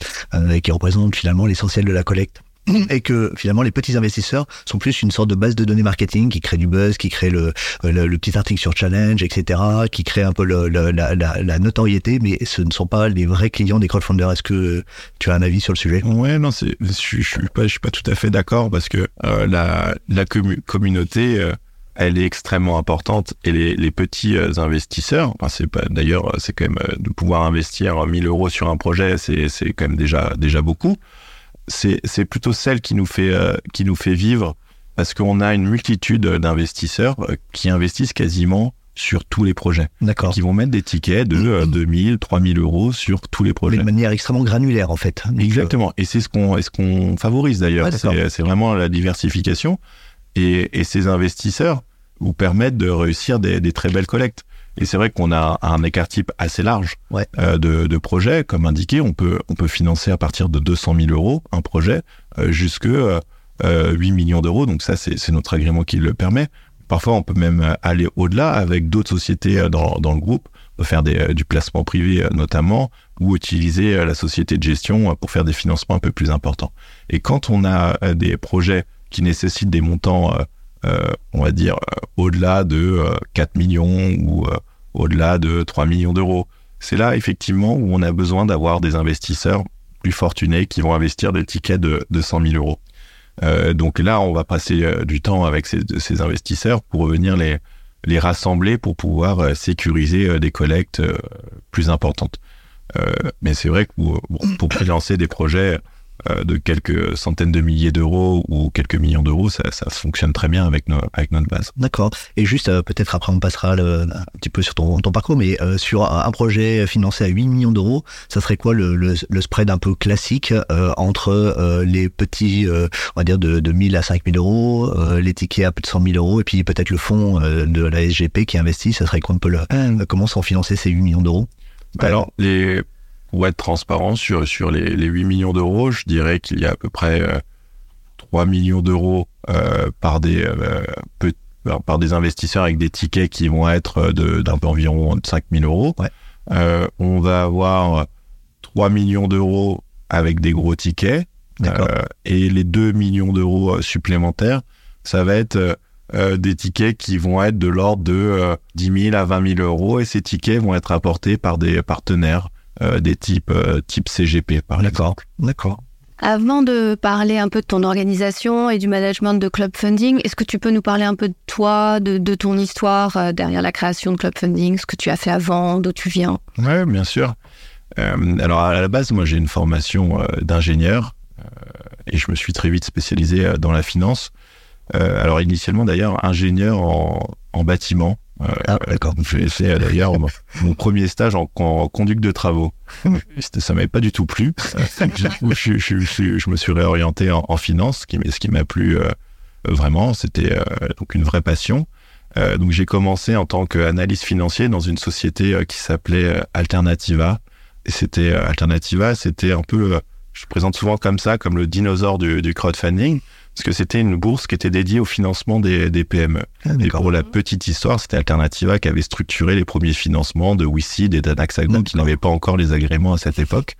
et qui représentent finalement l'essentiel de la collecte et que finalement les petits investisseurs sont plus une sorte de base de données marketing qui crée du buzz, qui crée le, le, petit article sur challenge, etc., qui crée un peu la, notoriété, mais ce ne sont pas les vrais clients des crowdfunders. Est-ce que tu as un avis sur le sujet? Ouais, non, je, je suis pas, suis pas tout à fait d'accord parce que euh, la, la communauté. Euh, elle est extrêmement importante et les, les petits euh, investisseurs, enfin d'ailleurs c'est quand même de pouvoir investir 1000 euros sur un projet, c'est quand même déjà déjà beaucoup c'est plutôt celle qui nous fait, euh, qui nous fait vivre parce qu'on a une multitude d'investisseurs euh, qui investissent quasiment sur tous les projets. D'accord. Qui vont mettre des tickets de 2000, 3000 euros sur tous les projets. de manière extrêmement granulaire, en fait. Exactement. Et c'est ce qu'on ce qu'on favorise d'ailleurs. c'est vraiment la diversification. Et, et, ces investisseurs vous permettent de réussir des, des très belles collectes. Et c'est vrai qu'on a un écart type assez large euh, de, de, projets. Comme indiqué, on peut, on peut financer à partir de 200 000 euros un projet euh, jusque euh, 8 millions d'euros. Donc ça, c'est notre agrément qui le permet. Parfois, on peut même aller au-delà avec d'autres sociétés euh, dans, dans, le groupe, faire des, euh, du placement privé notamment, ou utiliser la société de gestion pour faire des financements un peu plus importants. Et quand on a des projets qui nécessitent des montants euh, on va dire, euh, au-delà de 4 euh, millions ou au-delà de 3 millions d'euros. C'est là, effectivement, où on a besoin d'avoir des investisseurs plus fortunés qui vont investir des tickets de, de 100 000 euros. donc là, on va passer du temps avec ces, ces, investisseurs pour venir les, les rassembler pour pouvoir sécuriser des collectes plus importantes. mais c'est vrai que pour, pour lancer des projets euh, de quelques centaines de milliers d'euros ou quelques millions d'euros, ça, fonctionne très bien avec, avec notre base. D'accord. Et juste, euh, peut-être après, on passera un petit peu sur ton, parcours, mais euh, sur un projet financé à 8 millions d'euros, ça serait quoi le, spread un peu classique entre les petits, on va dire, de, de 1000 à 5000 euros, les tickets à plus de 100 000 euros, et puis peut-être le fonds de la SGP qui investit, ça serait quoi un peu le, comment sont financés ces 8 millions d'euros? Alors, les pour être transparent sur, sur les, les 8 millions d'euros, je dirais qu'il y a à peu près 3 euh, millions d'euros euh, par, des, euh, par des investisseurs avec des tickets qui vont être d'un peu environ 5 000 euros. on va avoir 3 millions d'euros avec des gros tickets. et les 2 millions d'euros supplémentaires, ça va être des tickets qui vont être de l'ordre de 10 000 à 20 000 euros et ces tickets vont être apportés par des partenaires euh, des types euh, type CGP, par exemple. D'accord. Avant de parler un peu de ton organisation et du management de Club Funding, est-ce que tu peux nous parler un peu de toi, de, ton histoire euh, derrière la création de Club Funding, ce que tu as fait avant, d'où tu viens? Oui, bien sûr. alors à la base, moi j'ai une formation d'ingénieur et je me suis très vite spécialisé dans la finance. alors initialement d'ailleurs ingénieur en bâtiment. Ah, d'accord. J'ai fait d'ailleurs mon premier stage en, conduite de travaux. Ça m'avait pas du tout plu. je, je, me suis réorienté en, finance, ce qui, ce qui m'a plu euh, vraiment. C'était euh, donc une vraie passion. Euh, donc j'ai commencé en tant qu'analyste financier dans une société qui s'appelait Alternativa. Et c'était Alternativa, c'était un peu, je présente souvent comme ça, comme le dinosaure du, du crowdfunding parce que c'était une bourse qui était dédiée au financement des, des PME. Ah, et pour la petite histoire, c'était Alternativa qui avait structuré les premiers financements de WICID et d'Anaxagon qui n'avaient pas encore les agréments à cette époque.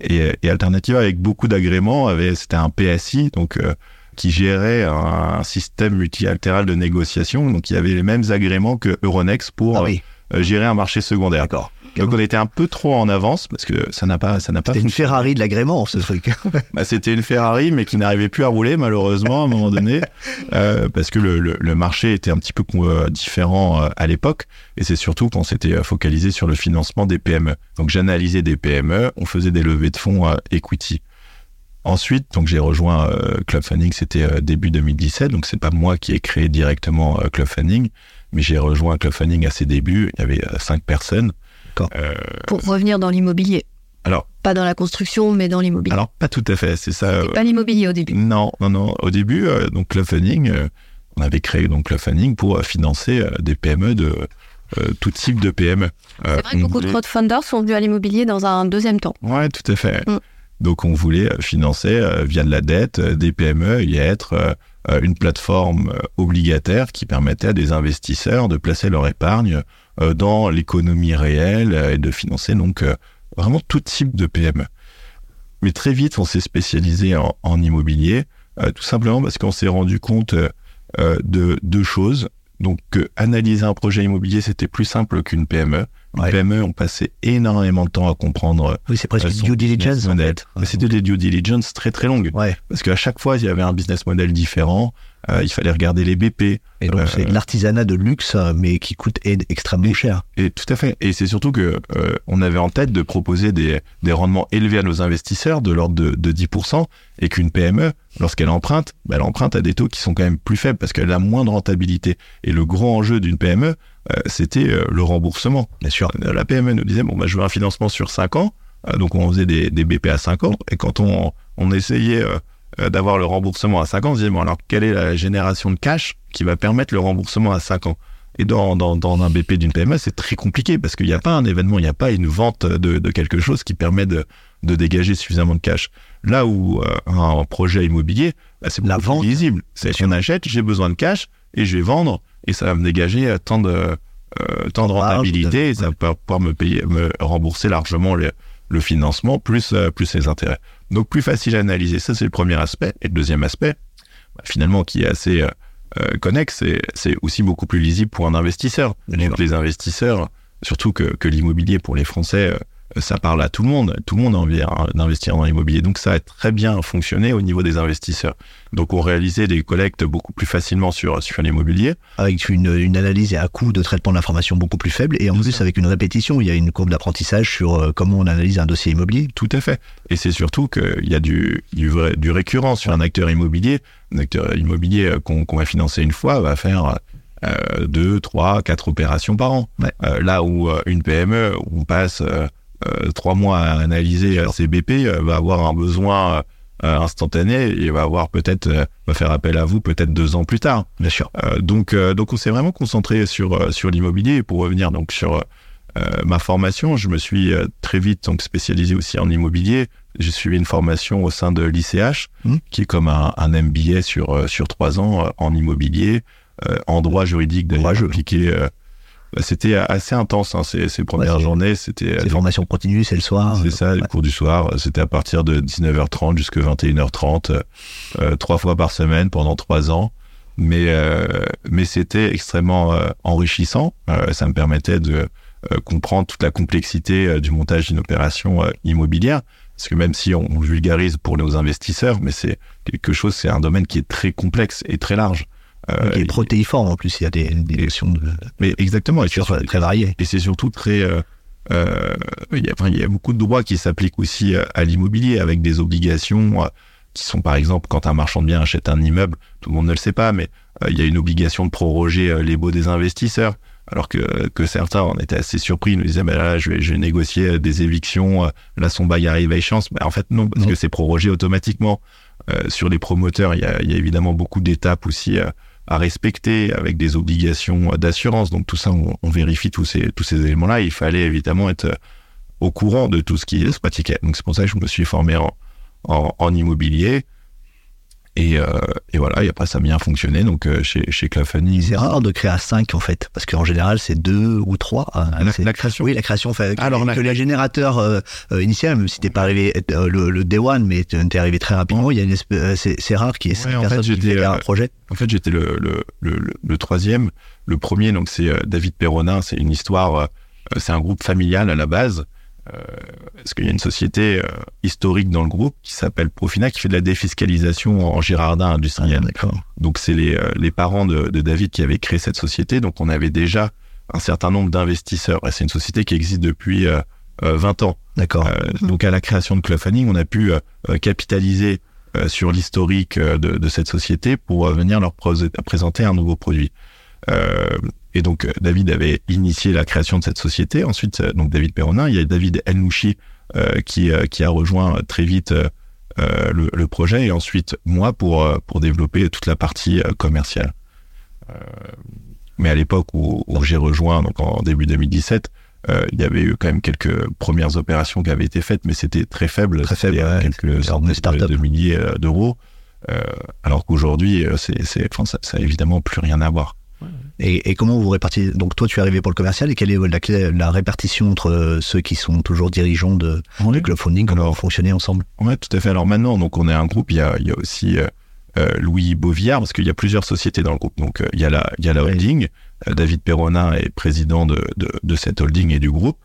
Et, et, Alternativa, avec beaucoup d'agréments, avait c'était un PSI, donc euh, qui gérait un, système multilatéral de négociation. Donc il y avait les mêmes agréments que Euronext pour ah euh, gérer un marché secondaire. D'accord. Donc on était un peu trop en avance parce que ça n'a pas, ça n'a pas. C'était une Ferrari de l'agrément, ce truc. bah, c'était une Ferrari, mais qui n'arrivait plus à rouler malheureusement à un moment donné, euh, parce que le, le, marché était un petit peu euh, différent euh, à l'époque, et c'est surtout qu'on s'était focalisé sur le financement des PME. Donc j'analysais des PME, on faisait des levées de fonds equity. Ensuite, donc j'ai rejoint Club Funding, c'était début 2017, donc c'est pas moi qui ai créé directement Club Funding, mais j'ai rejoint Club Funding à ses débuts. Il y avait cinq personnes. Euh, Pour revenir dans l'immobilier. Alors, pas dans la construction, mais dans l'immobilier. Alors, pas tout à fait, c'est ça. Pas l'immobilier au début. Non, non, non. Au début, donc crowdfunding, on avait créé donc crowdfunding pour financer des PME de tout type de PME. C'est vrai que beaucoup de crowdfunders sont venus à l'immobilier dans un deuxième temps. Ouais, tout à fait. Mm. Donc on voulait financer via de la dette des PME et être une plateforme obligataire qui permettait à des investisseurs de placer leur épargne dans l'économie réelle et de financer donc vraiment tout type de PME. Mais très vite, on s'est spécialisé en, immobilier, euh, tout simplement parce qu'on s'est rendu compte euh, de deux choses. Donc, analyser un projet immobilier, c'était plus simple qu'une PME. Une PME, on passait énormément de temps à comprendre. Oui, c'est presque du due diligence. Mais c'était des due diligence très très longues. Parce qu'à chaque fois, il y avait un business model différent. Euh, il fallait regarder les BP. Et donc, c'est euh, l'artisanat de luxe, mais qui coûte extrêmement cher. Et tout à fait. Et c'est surtout que euh, on avait en tête de proposer des, des rendements élevés à nos investisseurs de l'ordre de, de 10%, et qu'une PME, lorsqu'elle emprunte, bah, elle emprunte à des taux qui sont quand même plus faibles parce qu'elle a moins de rentabilité. Et le grand enjeu d'une PME, c'était le remboursement. Bien sûr. La PME nous disait, bon, bah, je veux un financement sur 5 ans. donc, on faisait des, des, BP à 5 ans. Et quand on, on essayait d'avoir le remboursement à 5 ans, on se dit, bon, alors quelle est la génération de cash qui va permettre le remboursement à 5 ans? Et dans, dans, dans, un BP d'une PME, c'est très compliqué parce qu'il n'y a pas un événement, il n'y a pas une vente de, de, quelque chose qui permet de, de dégager suffisamment de cash. Là où euh, un projet immobilier, bah, c'est la vente visible. C'est on achète, j'ai besoin de cash et je vais vendre et ça va me dégager tant de, euh, tant de rentabilité et ça va pouvoir me payer, me rembourser largement le, le financement plus, plus les intérêts. Donc plus facile à analyser, ça c'est le premier aspect. Et le deuxième aspect, bah, finalement qui est assez euh, euh connexe, c'est aussi beaucoup plus lisible pour un investisseur. Donc les investisseurs, surtout que, que l'immobilier pour les Français, euh, ça parle à tout le monde. Tout le monde a envie hein, d'investir dans l'immobilier. Donc ça a très bien fonctionné au niveau des investisseurs. Donc on réalisait des collectes beaucoup plus facilement sur, sur l'immobilier. Avec une, une, analyse et un coût de traitement de l'information beaucoup plus faible. Et en plus avec une répétition, il y a une courbe d'apprentissage sur euh, comment on analyse un dossier immobilier. Tout à fait. Et c'est surtout qu'il y a du, du, vrai, du récurrent sur un acteur immobilier. Un acteur immobilier euh, qu'on va financer une fois va faire... Euh, deux, trois, quatre opérations par an. Euh, là où une PME, on passe trois mois à analyser ses BP, euh, va avoir un besoin euh, instantané et va avoir peut-être va faire appel à vous peut-être deux ans plus tard. Bien sûr. donc donc on s'est vraiment concentré sur sur l'immobilier et pour revenir donc sur ma formation, je me suis très vite donc spécialisé aussi en immobilier. J'ai suivi une formation au sein de l'ICH, mmh. qui est comme un, un, MBA sur sur trois ans en immobilier, en droit juridique d'ailleurs appliqué c'était assez intense, hein, ces, ces, premières journées. C'était les formations continues, c'est le soir. C'est ça, le cours du soir. C'était à partir de 19h30 jusqu'à 21h30, euh, trois fois par semaine pendant trois ans. Mais euh, mais c'était extrêmement euh, enrichissant. Euh, ça me permettait de euh, comprendre toute la complexité du montage d'une opération immobilière. Parce que même si on, on vulgarise pour nos investisseurs, mais c'est quelque chose, c'est un domaine qui est très complexe et très large. Euh, est protéiforme en plus, il y a des, des notions de. Mais exactement, et très variées. Et c'est surtout très. Euh, euh, il, y a, il y a beaucoup de droits qui s'appliquent aussi euh, à l'immobilier avec des obligations qui sont par exemple quand un marchand de biens achète un immeuble, tout le monde ne le sait pas, mais il y a une obligation de proroger les baux des investisseurs. Alors que, que certains en étaient assez surpris, ils nous disaient, bah là, je vais, je vais négocier des évictions, là, son bail arrive à échéance. Bah, en fait, non, parce que c'est prorogé automatiquement. Sur les promoteurs, il y a, il y a évidemment beaucoup d'étapes aussi à respecter avec des obligations d'assurance. Donc tout ça, on, vérifie tous ces, tous éléments-là. Il fallait évidemment être au courant de tout ce qui se pratiquait. Donc c'est pour ça que je me suis formé en immobilier. Et, euh, et, voilà, et après ça a bien fonctionné. Donc euh, chez, chez Clafani. C'est rare de créer à 5 en fait, parce qu'en général c'est 2 ou 3. Hein, la, création Oui, la création. Fait, Alors, que, les générateurs euh, euh, initial, même si t'es pas arrivé euh, le, le, day one, mais t'es arrivé très rapidement, il y a une c'est rare qu'il y ait 5 ouais, personnes qui un projet. En fait, j'étais le, le, le, le, troisième. Le premier, donc c'est David Perronin. C'est une histoire, c'est un groupe familial à la base. Euh, parce qu'il y a une société euh, historique dans le groupe qui s'appelle Profina qui fait de la défiscalisation en Girardin industriel? Donc c'est les, euh, les parents de, de, David qui avaient créé cette société. Donc on avait déjà un certain nombre d'investisseurs. Et c'est une société qui existe depuis 20 ans. D'accord. Mhm. Donc à la création de Clubfunding, on a pu capitaliser sur l'historique de, de, cette société pour venir leur présenter un nouveau produit. Euh, et donc, euh, David avait initié la création de cette société. Ensuite, euh, donc David Perronin, il y a David Elnouchi qui, qui a rejoint très vite le, le, projet et ensuite moi pour, pour développer toute la partie commerciale. mais à l'époque où, où j'ai rejoint, donc en début 2017, euh, il y avait eu quand même quelques premières opérations qui avaient été faites, mais c'était très faible. Très faible, quelques centaines de, de, milliers euh, d'euros. Euh, alors qu'aujourd'hui, euh, c'est, c'est, enfin, ça, ça a évidemment plus rien à voir. Et, et, comment vous répartissez Donc toi, tu es arrivé pour le commercial et quelle est la, la répartition entre ceux qui sont toujours dirigeants de, oui. de crowdfunding Comment alors, vous fonctionnez ensemble? Ouais, tout à fait. Alors maintenant, donc on est un groupe. Il y a, il y a aussi euh, Louis Boviard, parce qu'il y a plusieurs sociétés dans le groupe. Donc il y a la, il y a la holding. Euh, David Perronin est président de, de, de, cette holding et du groupe.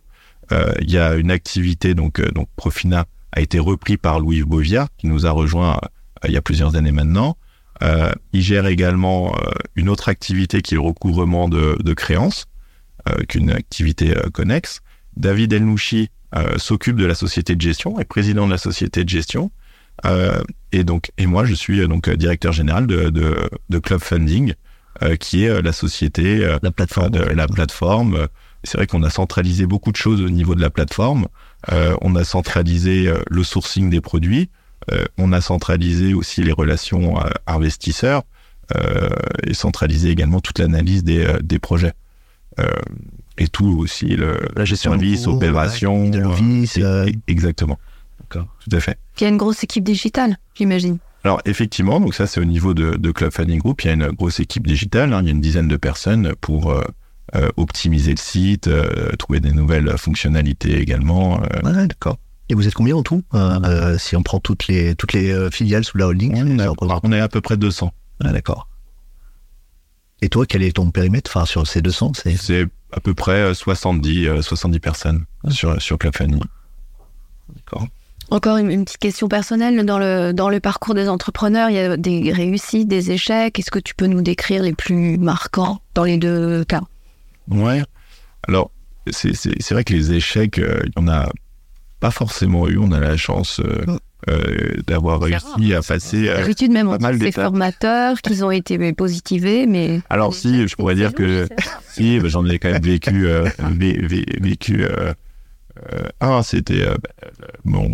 Euh, il y a une activité, donc, euh, donc Profina a été repris par Louis Boviard, qui nous a rejoint il y a plusieurs années maintenant. Euh, il gère également une autre activité qui est le recouvrement de, de créances, euh, qu'une activité connexe. David Elnouchi s'occupe de la société de gestion, est président de la société de gestion. et donc, et moi, je suis donc directeur général de, de, de Club Funding, euh, qui est euh, la société, euh, la plateforme. De, la plateforme. C'est vrai qu'on a centralisé beaucoup de choses au niveau de la plateforme. on a centralisé le sourcing des produits. On a centralisé aussi les relations investisseurs et centralisé également toute l'analyse des, des projets et tout aussi le la gestion service, opération, euh, exactement. D'accord. Tout à fait. Il y a une grosse équipe digitale, j'imagine. Alors effectivement, donc ça c'est au niveau de, de, Club Funding Group, il y a une grosse équipe digitale, hein, il y a une dizaine de personnes pour euh, euh, optimiser le site, euh, trouver des nouvelles fonctionnalités également. Ouais, d'accord. Et vous êtes combien en tout si on prend toutes les toutes les filiales sous la holding on, a, on est à peu près 200. Ah, d'accord. Et toi, quel est ton périmètre enfin, sur ces 200 C'est? À peu près 70, 70 personnes ah. sur, sur. D'accord. Encore une, une, petite question personnelle dans le dans le parcours des entrepreneurs, il y a des réussites, des échecs. Est-ce que tu peux nous décrire les plus marquants dans les deux cas? Ouais. Alors c'est vrai que les échecs, euh, il y en a pas forcément eu. On a la chance euh, euh, d'avoir réussi à passer euh, D'habitude même on dit les formateurs qu'ils ont été positivés, mais alors si je pourrais dire que si j'en ai quand même vécu euh, vécu euh, un, c'était euh, mon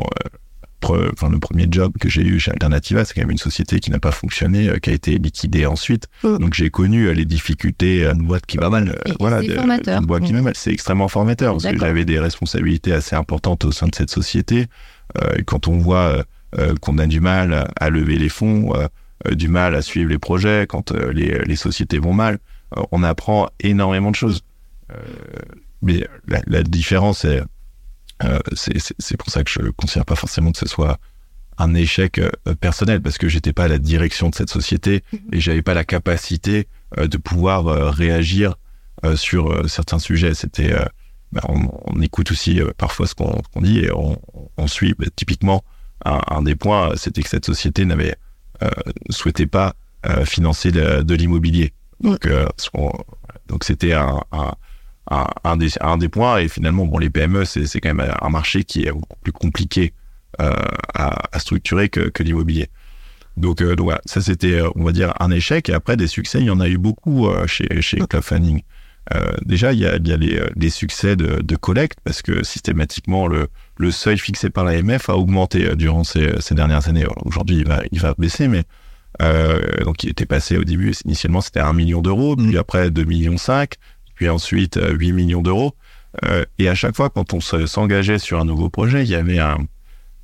pre, enfin, le premier job que j'ai eu chez Alternativa, c'est quand même une société qui n'a pas fonctionné, euh, qui a été liquidée ensuite. Mmh. Donc j'ai connu euh, les difficultés. Une boîte qui va mal. Et voilà, c'est formateur. Une boîte qui va mal. C'est extrêmement formateur parce que j'avais des responsabilités assez importantes au sein de cette société. Euh, et quand on voit euh, qu'on a du mal à, lever les fonds, euh, du mal à suivre les projets, quand les, les, sociétés vont mal, on apprend énormément de choses. mais la, la différence est euh, c'est pour ça que je ne considère pas forcément que ce soit un échec euh, personnel parce que j'étais pas à la direction de cette société et j'avais pas la capacité euh, de pouvoir euh, réagir sur certains sujets. C'était, bah, on, on, écoute aussi parfois ce qu'on qu dit et on, on suit. Bah, typiquement, un, un, des points, c'était que cette société n'avait souhaitait pas financer de, de l'immobilier. Donc, donc c'était un, un un, un, des, un des points. Et finalement, bon, les PME, c'est quand même un marché qui est plus compliqué euh, à, à, structurer que, que l'immobilier. Donc, euh, donc voilà, ça c'était, on va dire, un échec. Et après, des succès, il y en a eu beaucoup euh, chez, chez Club Funding. Euh, déjà, il y a, il y a les, les succès de, de, collecte parce que systématiquement, le, le seuil fixé par l'AMF a augmenté euh, durant ces, ces dernières années. Aujourd'hui, il va, il va baisser, mais euh, donc il était passé au début, initialement c'était 1 million d'euros, puis après 2 millions 5, puis ensuite 8 millions d'euros. Euh, et à chaque fois, quand on s'engageait sur un nouveau projet, il y avait un,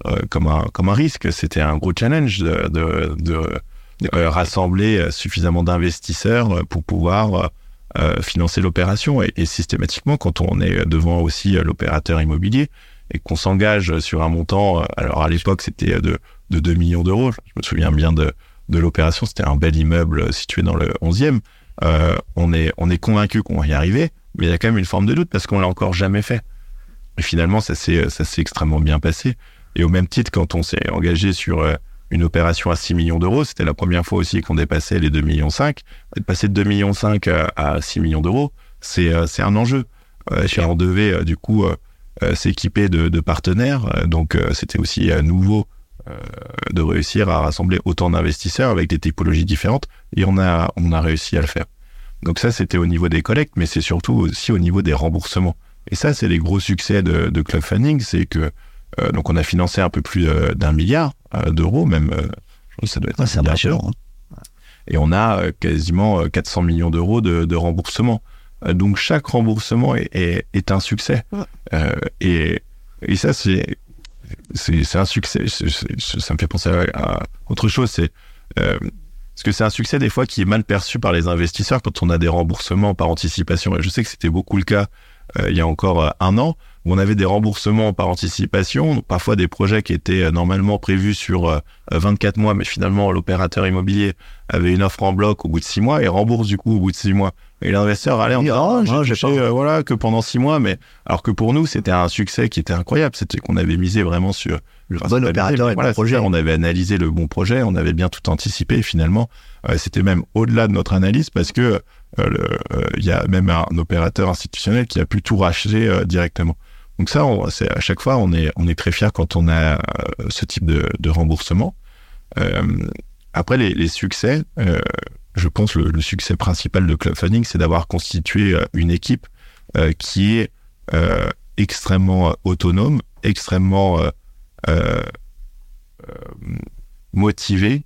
euh, comme, un, comme un risque, c'était un gros challenge de, de, de, de euh, rassembler suffisamment d'investisseurs pour pouvoir euh, financer l'opération. Et, et, systématiquement, quand on est devant aussi l'opérateur immobilier et qu'on s'engage sur un montant, alors à l'époque c'était de, de 2 millions d'euros, je me souviens bien de, de l'opération, c'était un bel immeuble situé dans le 11e, euh, on est on est convaincu qu'on va y arriver, mais il y a quand même une forme de doute parce qu'on l'a encore jamais fait. Et finalement, ça s'est ça extrêmement bien passé. Et au même titre, quand on s'est engagé sur euh, une opération à 6 millions d'euros, c'était la première fois aussi qu'on dépassait les 2 millions 5. De passer de 2 millions 5 à, à 6 millions d'euros, c'est euh, c'est un enjeu. Euh, on devait euh, du coup euh, s'équiper de, de, partenaires, donc c'était aussi nouveau de réussir à rassembler autant d'investisseurs avec des typologies différentes et on a, on a réussi à le faire. Donc ça, c'était au niveau des collectes, mais c'est surtout aussi au niveau des remboursements. Et ça, c'est les gros succès de, de Club Funding, c'est que donc on a financé un peu plus d'un milliard d'euros, même. ça doit être. c'est impressionnant. Hein. Et on a quasiment 400 millions d'euros de, de remboursement. donc chaque remboursement est, est, un succès. et, et ça, c'est c'est un succès. ça me fait penser à, autre chose. C'est euh, parce que c'est un succès des fois qui est mal perçu par les investisseurs quand on a des remboursements par anticipation. Et je sais que c'était beaucoup le cas euh, il y a encore euh, un an où on avait des remboursements par anticipation, parfois des projets qui étaient normalement prévus sur 24 mois, mais finalement l'opérateur immobilier avait une offre en bloc au bout de 6 mois et rembourse du coup au bout de 6 mois. Et l'investisseur allait en disant, oh, j'ai euh, voilà, que pendant six mois, mais alors que pour nous, c'était un succès qui était incroyable. C'était qu'on avait misé vraiment sur le bon opérateur et le projet. On avait analysé le bon projet, on avait bien tout anticipé. Et finalement, euh, c'était même au-delà de notre analyse parce que euh, il y a même un opérateur institutionnel qui a pu tout racheter directement. Donc ça, c'est à chaque fois, on est on est très fier quand on a ce type de, remboursement. après les, succès je pense, le, succès principal de Club Funding, c'est d'avoir constitué euh, une équipe euh, qui est euh, extrêmement autonome, extrêmement motivée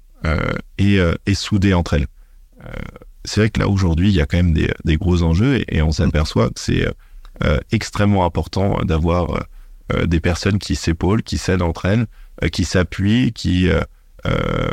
et, et, soudée entre elles. c'est vrai que là, aujourd'hui, il y a quand même des gros enjeux et, on s'aperçoit que c'est extrêmement important d'avoir des personnes qui s'épaulent, qui s'aident entre elles, qui s'appuient, qui euh,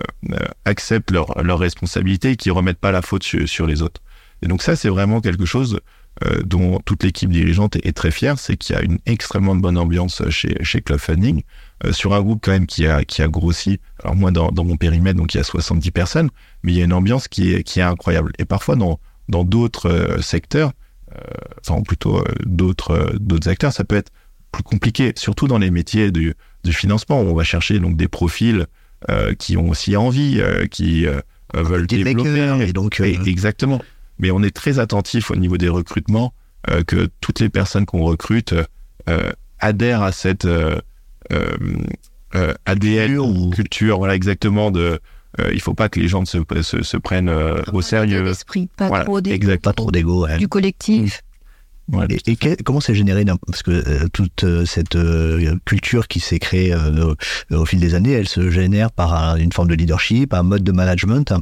acceptent leurs leur responsabilités et qui remettent pas la faute sur, les autres. Et donc ça, c'est vraiment quelque chose euh, dont toute l'équipe dirigeante est, très fière, c'est qu'il y a une extrêmement bonne ambiance chez, chez Club Funding, euh, sur un groupe quand même qui a, qui a grossi, alors moi dans, dans mon périmètre, donc il y a 70 personnes, mais il y a une ambiance qui est, qui est incroyable. Et parfois dans dans d'autres secteurs, enfin plutôt d'autres d'autres acteurs, ça peut être plus compliqué, surtout dans les métiers du, du financement, où on va chercher donc des profils euh, qui ont aussi envie, euh, qui euh, veulent développer. et donc, exactement. Mais on est très attentif au niveau des recrutements que toutes les personnes qu'on recrute adhèrent à cette ADN ou culture, voilà exactement de. Il faut pas que les gens se, se, se prennent au sérieux. L'esprit, pas, trop pas trop d'ego. Du collectif. Et, comment s'est généré parce que euh, toute euh, cette euh, culture qui s'est créée au fil des années, elle se génère par une forme de leadership, un mode de management.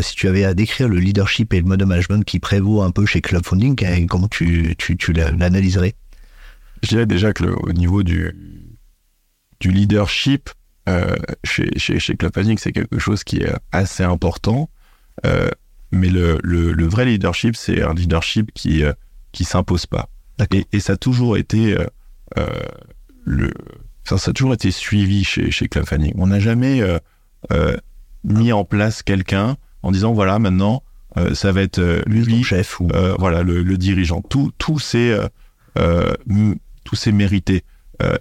si tu avais à décrire le leadership et le mode de management qui prévaut un peu chez Club Funding, comment tu, tu, tu l'analyserais? Je dirais déjà que au niveau du, du leadership chez, chez, chez, Club c'est quelque chose qui est assez important. mais le, le, le, vrai leadership, c'est un leadership qui qui s'impose pas. Et, et, ça a toujours été euh, euh, le, ça, ça, a toujours été suivi chez chez Club. On n'a jamais euh, euh, mis en place quelqu'un en disant voilà maintenant euh, ça va être euh, lui, le chef ou voilà le, le, dirigeant. Tout tout c'est tout c'est mérité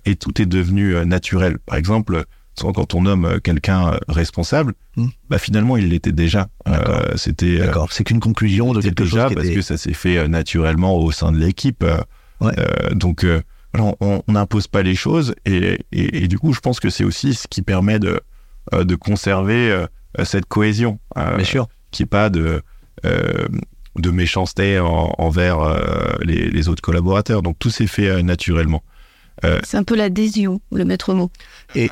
et tout est devenu naturel. Par exemple quand on nomme quelqu'un responsable, hmm. bah finalement il l'était déjà. Euh, c'était. Euh, D'accord. C'est qu'une conclusion de quelque déjà chose parce que ça s'est fait euh, naturellement au sein de l'équipe. Ouais. donc on n'impose pas les choses et, et, et, du coup je pense que c'est aussi ce qui permet de de conserver cette cohésion. Bien sûr. Qui est pas de de méchanceté envers les, les, autres collaborateurs. Donc tout s'est fait naturellement. Euh, c'est un peu l'adhésion, le maître mot. Et,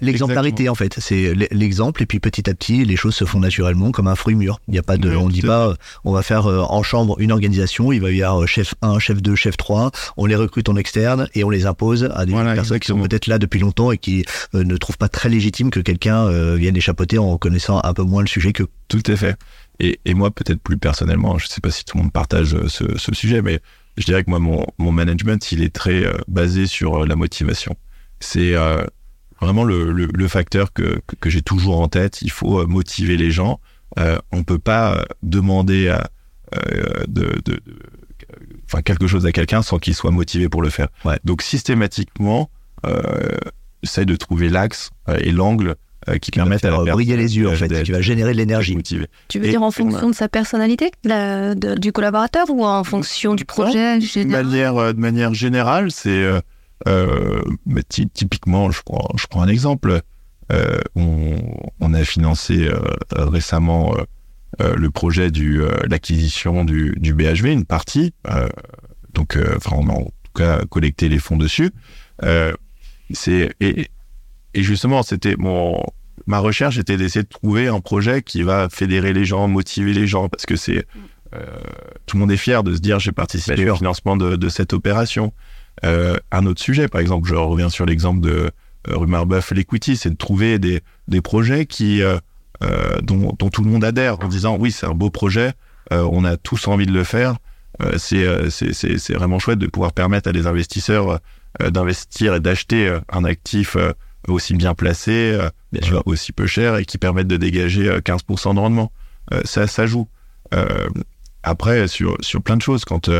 l'exemplarité, en fait, c'est l'exemple, et puis petit à petit, les choses se font naturellement comme un fruit mûr. Il n'y a pas de, on dit pas, on va faire euh, en chambre une organisation, il va y avoir euh, chef 1, chef 2, chef 3, on les recrute en externe et on les impose à des personnes qui sont peut-être là depuis longtemps et qui ne trouvent pas très légitime que quelqu'un vienne échappoter en connaissant un peu moins le sujet que. Tout à fait. Et, et moi, peut-être plus personnellement, je ne sais pas si tout le monde partage ce, ce sujet, mais je dirais que moi, mon, mon management, il est très euh, basé sur euh, la motivation. C'est euh, vraiment le, le, le, facteur que, que, j'ai toujours en tête. Il faut motiver les gens. On peut pas demander à, de, de, de, enfin, quelque chose à quelqu'un sans qu'il soit motivé pour le faire. Ouais. Donc systématiquement, essaye de trouver l'axe et l'angle euh, qui, permettent à briller les yeux en fait, qui va générer de l'énergie. Tu veux dire en fonction de sa personnalité, la, de, du collaborateur, ou en fonction du projet de manière, euh, de manière générale, c'est euh, euh typiquement, je prends, je prends un exemple. Euh, on, on, a financé euh, récemment le projet du l'acquisition du, du BHV, une partie. donc, enfin, on a en tout cas collecté les fonds dessus. c'est et, et justement, c'était mon ma recherche était d'essayer de trouver un projet qui va fédérer les gens, motiver les gens, parce que c'est euh, tout le monde est fier de se dire j'ai participé au financement de, de cette opération. Euh, un autre sujet, par exemple, je reviens sur l'exemple de euh, rue Marbeuf, l'equity, c'est de trouver des, des projets qui euh, euh, dont, dont, tout le monde adhère en disant oui c'est un beau projet, on a tous envie de le faire. c'est c'est vraiment chouette de pouvoir permettre à des investisseurs d'investir et d'acheter un actif aussi bien placé, bien sûr. aussi peu cher et qui permettent de dégager 15% de rendement. ça, ça joue. après, sur, sur plein de choses, quand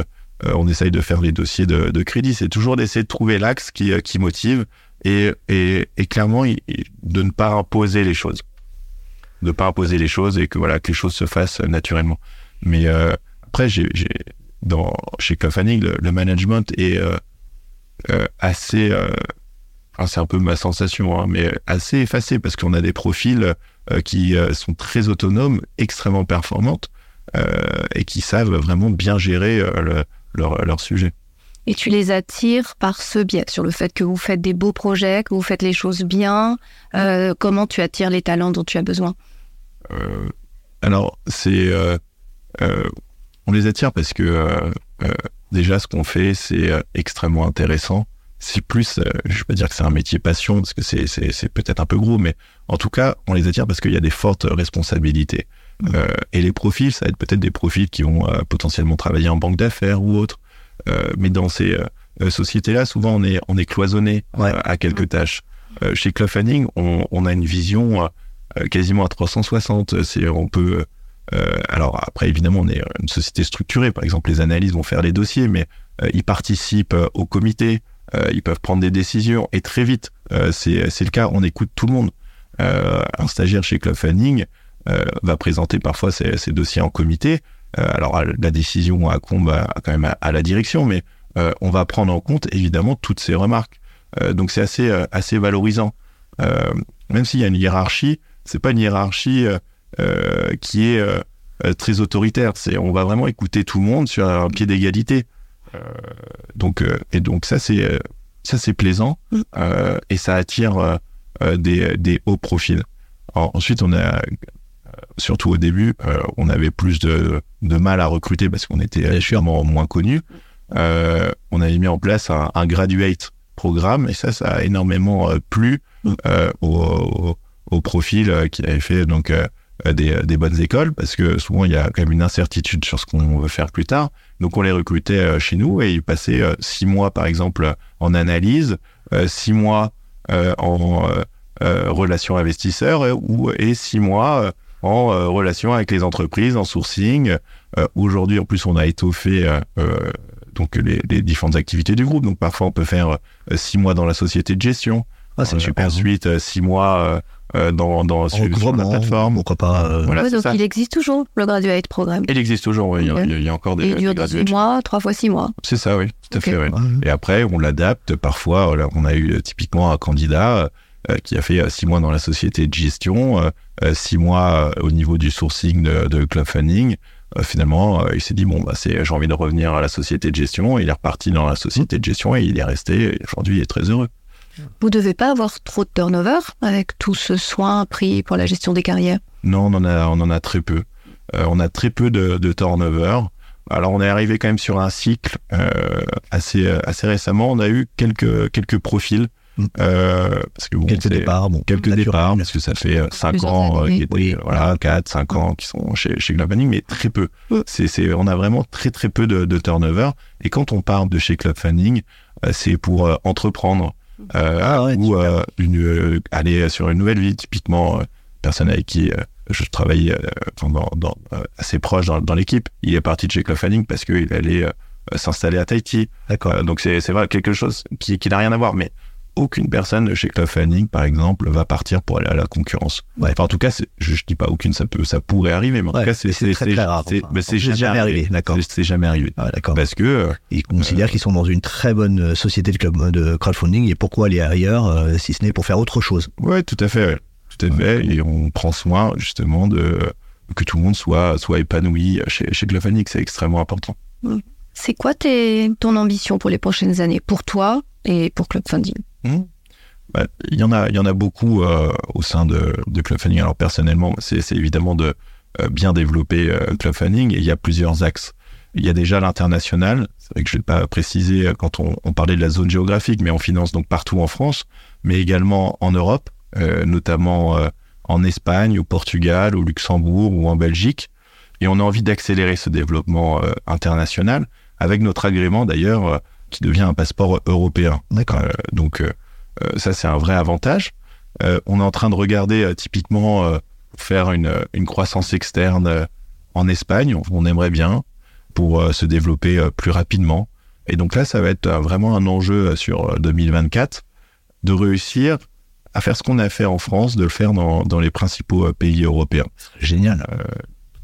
on essaye de faire les dossiers de, de crédit, c'est toujours d'essayer de trouver l'axe qui, qui motive et, et, et clairement de ne pas imposer les choses de ne pas imposer les choses et que voilà que les choses se fassent naturellement mais euh, après j'ai dans chez Club le, le, management est euh, euh, assez c'est un peu ma sensation hein, mais assez effacé parce qu'on a des profils qui sont très autonomes extrêmement performantes et qui savent vraiment bien gérer le, leur, leur sujet et tu les attires par ce biais, sur le fait que vous faites des beaux projets, que vous faites les choses bien. Euh, comment tu attires les talents dont tu as besoin? Euh, Alors, c'est. Euh, euh on les attire parce que euh, déjà, ce qu'on fait, c'est extrêmement intéressant. C'est plus, je ne vais pas dire que c'est un métier passion, parce que c'est peut-être un peu gros, mais en tout cas, on les attire parce qu'il y a des fortes responsabilités. Mmh. et les profils, ça va être peut-être des profils qui vont potentiellement travailler en banque d'affaires ou autre. Euh, mais dans ces euh, sociétés-là, souvent on est on est cloisonné ouais. à quelques tâches. Euh, chez Fanning, on, on, a une vision quasiment à 360. C'est on peut alors après évidemment on est une société structurée. Par exemple, les analyses vont faire les dossiers, mais ils participent au comité. Ils peuvent prendre des décisions et très vite. c'est c'est le cas. On écoute tout le monde. un stagiaire chez Club Fanning va présenter parfois ses, ses dossiers en comité. Euh, alors la décision incombe quand même à, la direction, mais euh, on va prendre en compte évidemment toutes ces remarques. Euh, donc c'est assez assez valorisant. même s'il y a une hiérarchie, c'est pas une hiérarchie qui est très autoritaire. C'est on va vraiment écouter tout le monde sur un pied d'égalité. Donc et donc ça c'est ça c'est plaisant mmh. et ça attire des, des hauts profils. Alors, ensuite, on a surtout au début, euh, on avait plus de, de, mal à recruter parce qu'on était sûrement moins connus. Euh, on avait mis en place un, un, graduate programme et ça, ça a énormément euh, plu euh, au, au, profil qui avait fait donc des, des, bonnes écoles parce que souvent il y a quand même une incertitude sur ce qu'on veut faire plus tard. Donc on les recrutait chez nous et ils passaient six mois par exemple en analyse, six mois en relation investisseur ou et six mois en euh, relation avec les entreprises, en sourcing. Euh, Aujourd'hui, en plus, on a étoffé euh, euh, donc les, les, différentes activités du groupe. Donc parfois, on peut faire six mois dans la société de gestion. Ah, c'est super. Ensuite, six mois euh, dans, dans sur, sur, la plateforme. Pourquoi pas euh... voilà, ouais, Donc ça. il existe toujours le graduate programme. Il existe toujours, oui. Okay. Il, y a, il, y a, encore des. Et il dure six mois, trois fois six mois. C'est ça, oui, tout à okay. fait. Ouais. Et après, on l'adapte. Parfois, voilà, on a eu typiquement un candidat euh, qui a fait six mois dans la société de gestion, euh, six mois au niveau du sourcing de, de club funding. Euh, finalement, il s'est dit bon, bah, c'est, j'ai envie de revenir à la société de gestion. Il est reparti dans la société de gestion et il est resté. Aujourd'hui, il est très heureux. Vous devez pas avoir trop de turnover avec tout ce soin pris pour la gestion des carrières? Non, on en a, on en a très peu. Euh, on a très peu de, de, turnover. Alors, on est arrivé quand même sur un cycle euh, assez, assez récemment. On a eu quelques, quelques profils euh, parce que bon, quelques départs, bon, quelques départs, parce que ça fait 5 ans, euh, qui étaient, oui. voilà, 4, 5 ans qui sont chez, chez Club Fanning, mais très peu. Mm. C'est, c'est, on a vraiment très très peu de, de, turnover. Et quand on part de chez Club Fanning, euh, c'est pour euh, entreprendre euh, ah ouais, ou une, aller sur une nouvelle vie. Typiquement, personne avec qui je travaillais dans, dans, assez proche dans, dans l'équipe, il est parti de chez Fanning parce qu'il allait s'installer à Tahiti. D'accord. donc c'est, c'est vrai quelque chose qui, qui n'a rien à voir, mais aucune personne chez Club Fanning, par exemple, va partir pour aller à la concurrence. Ouais. Enfin, en tout cas, je, je dis pas aucune, ça peut, ça pourrait arriver, mais en ouais, tout cas, c'est très, très rare. C'est enfin, jamais, jamais arrivé. D'accord. C'est jamais arrivé. Ah, d'accord. Parce que euh, ils considèrent euh, qu'ils sont dans une très bonne société de, club, de crowdfunding et pourquoi aller ailleurs euh, si ce n'est pour faire autre chose? Ouais, tout à fait. Tout à fait. Et on prend soin justement de que tout le monde soit soit épanoui chez, chez Club Fanning. C'est extrêmement important. C'est quoi tes, ton ambition pour les prochaines années, pour toi et pour Club Funding mmh. bah, il y en a, il y en a beaucoup au sein de, de Club. Alors personnellement, c'est évidemment de bien développer Club Funding et il y a plusieurs axes. Il y a déjà l'international. C'est vrai que je vais pas préciser quand on, on, parlait de la zone géographique, mais on finance donc partout en France, mais également en Europe, notamment en Espagne, au Portugal, au Luxembourg ou en Belgique. Et on a envie d'accélérer ce développement euh, international avec notre agrément d'ailleurs euh, qui devient un passeport européen. D'accord. Euh, donc ça c'est un vrai avantage. on est en train de regarder typiquement faire une, une, croissance externe en Espagne. On, aimerait bien pour se développer plus rapidement. Et donc là, ça va être vraiment un enjeu sur 2024 de réussir à faire ce qu'on a fait en France, de le faire dans, dans les principaux pays européens. Génial.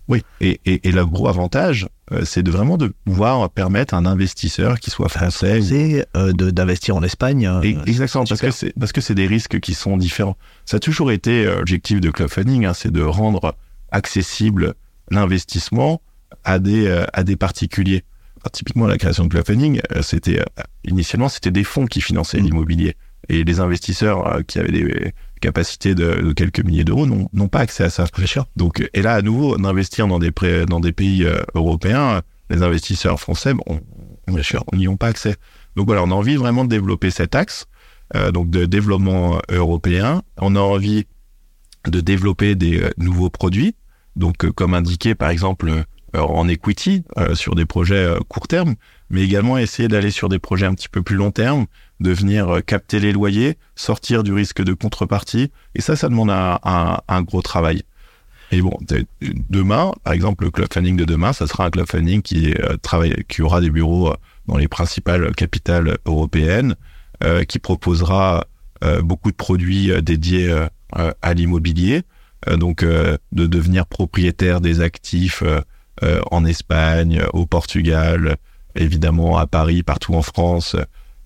Oui, et, et, et, le gros avantage, euh, c'est de vraiment de pouvoir permettre à un investisseur qui soit français, français euh, d'investir en Espagne. Euh, exactement, parce que c'est parce que c'est des risques qui sont différents. Ça a toujours été l'objectif de club funding, hein, c'est de rendre accessible l'investissement à des à des particuliers. typiquement, la création de club funding, c'était initialement c'était des fonds qui finançaient mmh. l'immobilier et les investisseurs qui avaient des capacité de, quelques milliers d'euros n'ont pas accès à ça. Sûr. Donc, et là, à nouveau, d'investir dans des, dans des pays euh, européens, les investisseurs français, bon, bien sûr, n'y ont pas accès. Donc voilà, on a envie vraiment de développer cet axe, euh, donc de développement européen. On a envie de développer des euh, nouveaux produits. Donc, comme indiqué, par exemple, en equity, sur des projets court terme, mais également essayer d'aller sur des projets un petit peu plus long terme, de venir euh, capter les loyers, sortir du risque de contrepartie. Et ça, ça demande un, un, gros travail. Et bon, demain, par exemple, le club funding de demain, ça sera un club funding qui euh, travaille, qui aura des bureaux euh, dans les principales capitales européennes, qui proposera beaucoup de produits dédiés à l'immobilier, donc de devenir propriétaire des actifs en Espagne, au Portugal, évidemment à Paris, partout en France,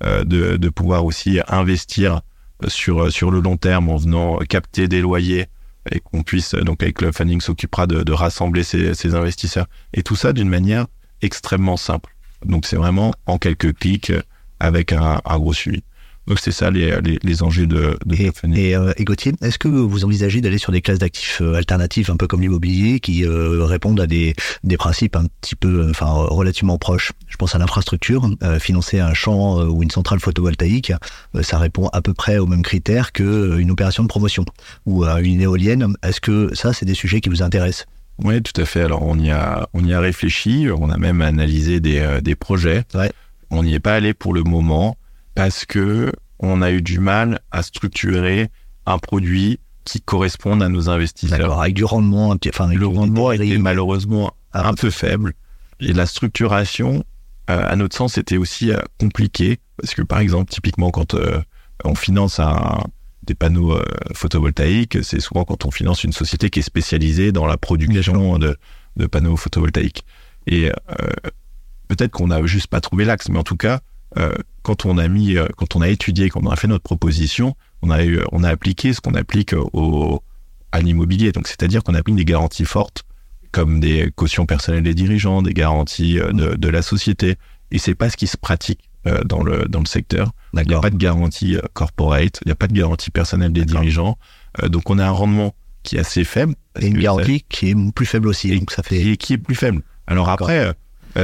de, de, pouvoir aussi investir sur, sur le long terme en venant capter des loyers et qu'on puisse, donc avec le funding, s'occupera de, de, rassembler ces, ces, investisseurs. Et tout ça d'une manière extrêmement simple. Donc c'est vraiment en quelques clics avec un, un gros suivi. Donc c'est ça les, les, les, enjeux de, de et, et, euh, et, Gauthier, est-ce que vous envisagez d'aller sur des classes d'actifs euh, alternatives, un peu comme l'immobilier, qui euh, répondent à des, des principes un petit peu, enfin relativement proches? Je pense à l'infrastructure, euh, financer un champ ou une centrale photovoltaïque, ça répond à peu près aux mêmes critères qu'une opération de promotion ou une éolienne. Est-ce que ça, c'est des sujets qui vous intéressent? Oui, tout à fait. Alors on y a on y a réfléchi, on a même analysé des, des projets. Ouais. On n'y est pas allé pour le moment parce que on a eu du mal à structurer un produit qui corresponde à nos investisseurs. avec du rendement, enfin, le rendement était malheureusement ah. un peu faible. Et la structuration, euh, à notre sens, était aussi euh, compliqué parce que, par exemple, typiquement, quand euh, on finance un, des panneaux photovoltaïques, c'est souvent quand on finance une société qui est spécialisée dans la production de, de, panneaux photovoltaïques. Et peut-être qu'on n'a juste pas trouvé l'axe, mais en tout cas, euh, quand on a mis, euh, quand on a étudié, quand on a fait notre proposition, on a eu, on a appliqué ce qu'on applique au, à l'immobilier. Donc, c'est-à-dire qu'on applique des garanties fortes, comme des cautions personnelles des dirigeants, des garanties euh, de, de la société. Et c'est pas ce qui se pratique dans le dans le secteur. Il n'y a pas de garantie corporate, il n'y a pas de garantie personnelle des dirigeants. donc, on a un rendement qui est assez faible. Et une garantie qui est plus faible aussi. donc ça fait... Et qui est plus faible. Alors après,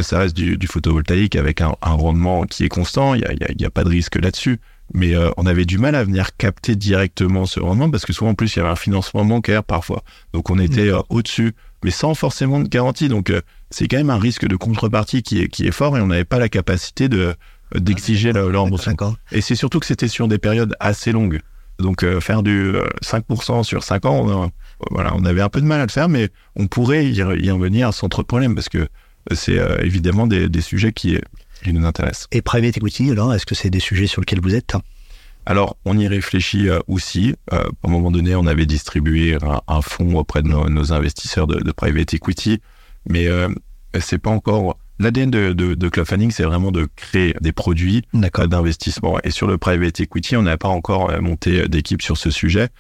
ça reste du, du photovoltaïque avec un, un, rendement qui est constant, il n'y a, y a, y a, pas de risque là-dessus. Mais euh, on avait du mal à venir capter directement ce rendement parce que souvent en plus il y avait un financement bancaire parfois. Donc on était euh, au-dessus, mais sans forcément de garantie. Donc c'est quand même un risque de contrepartie qui est, qui est fort et on n'avait pas la capacité de d'exiger le, le, remboursement. Et c'est surtout que c'était sur des périodes assez longues. Donc faire du 5% sur 5 ans, on, voilà, on avait un peu de mal à le faire, mais on pourrait y, y revenir sans trop de problème parce que c'est euh, évidemment des, des, sujets qui, qui, nous intéressent. Et private equity, alors, est-ce que c'est des sujets sur lesquels vous êtes alors, on y réfléchit euh, aussi. Euh, à un moment donné, on avait distribué un, un fonds auprès de nos, nos investisseurs de, de, private equity, mais euh, c'est pas encore. L'ADN de, de, de Club Funding, c'est vraiment de créer des produits d'investissement. Et sur le private equity, on n'a pas encore monté d'équipe sur ce sujet.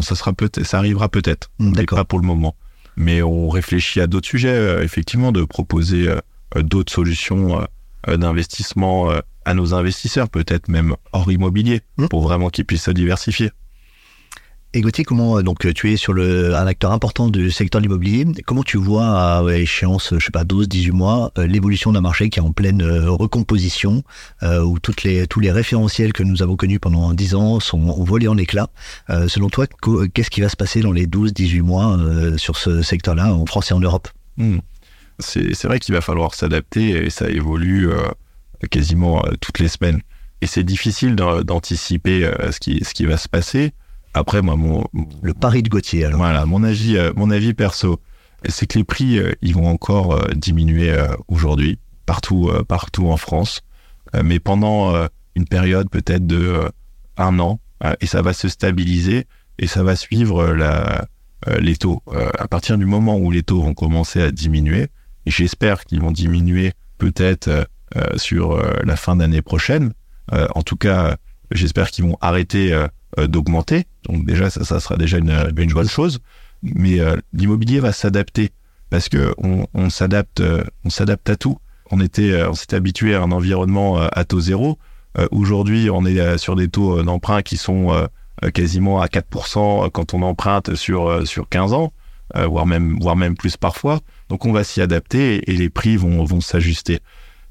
Ça sera peut-être, ça arrivera peut-être. D'accord. Pas pour le moment mais on réfléchit à d'autres sujets, euh, effectivement, de proposer euh, d'autres solutions euh, d'investissement à nos investisseurs, peut-être même hors immobilier, Mmh. pour vraiment qu'ils puissent se diversifier. Et Gauthier, comment donc tu es sur un acteur important du secteur de l'immobilier. Comment tu vois à échéance, je sais pas, 12, 18 mois, euh, l'évolution d'un marché qui est en pleine euh, recomposition, euh, où toutes les tous les référentiels que nous avons connus pendant 10 ans sont ont volé en éclats. Euh, selon toi, qu'est-ce qui va se passer dans les 12, 18 mois euh, sur ce secteur-là en France et en Europe? Hmm. C'est vrai qu'il va falloir s'adapter et ça évolue euh, quasiment euh, toutes les semaines. Et c'est difficile d'an- d'anticiper euh, ce, qui, ce qui va se passer. Après, moi, mon, Le pari de Gauthier, alors. voilà, mon avis, euh, mon avis perso, c'est que les prix, euh, ils vont encore euh, diminuer aujourd'hui, partout, partout en France, mais pendant une période peut-être de un an, et ça va se stabiliser et ça va suivre la, les taux. À partir du moment où les taux vont commencer à diminuer, et j'espère qu'ils vont diminuer peut-être sur la fin d'année prochaine. En tout cas, j'espère qu'ils vont arrêter d'augmenter. Donc déjà, ça, sera déjà une, une bonne chose. Mais euh, l'immobilier va s'adapter parce que on, on s'adapte, euh, on s'adapte à tout. On était, euh, on s'était habitué à un environnement euh, à taux zéro. Euh, Aujourd'hui, on est euh, sur des taux euh, d'emprunt qui sont euh, euh, quasiment à 4% quand on emprunte sur euh, sur 15 ans, euh, voire même voire même plus parfois. Donc on va s'y adapter et, et les prix vont vont s'ajuster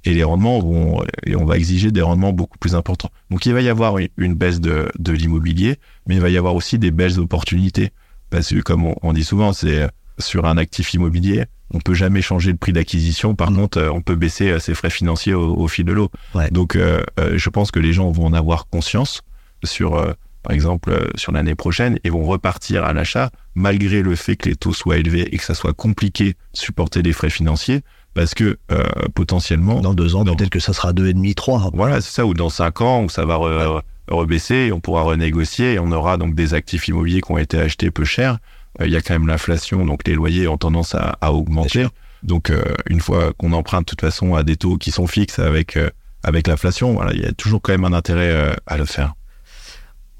et les rendements vont et on va exiger des rendements beaucoup plus importants. Donc il va y avoir une, baisse de de l'immobilier, mais il va y avoir aussi des belles opportunités parce que comme on, on dit souvent, c'est euh, sur un actif immobilier, on peut jamais changer le prix d'acquisition. Par Mm. contre, euh, on peut baisser euh, ses frais financiers au, au fil de l'eau. Ouais. Donc, euh, je pense que les gens vont en avoir conscience sur, euh, par exemple, sur l'année prochaine et vont repartir à l'achat malgré le fait que les taux soient élevés et que ça soit compliqué de supporter les frais financiers parce que euh, potentiellement, Dans deux ans, Non. peut-être que ça sera 2,5, 3. voilà, c'est ça, ou dans cinq ans, où ça va re- rebaisser et on pourra renégocier et on aura donc des actifs immobiliers qui ont été achetés peu cher. Euh, Il y a quand même l'inflation, donc les loyers ont tendance à, à augmenter. Donc euh, une fois qu'on emprunte de toute façon à des taux qui sont fixes avec avec l'inflation, voilà, il y a toujours quand même un intérêt à le faire.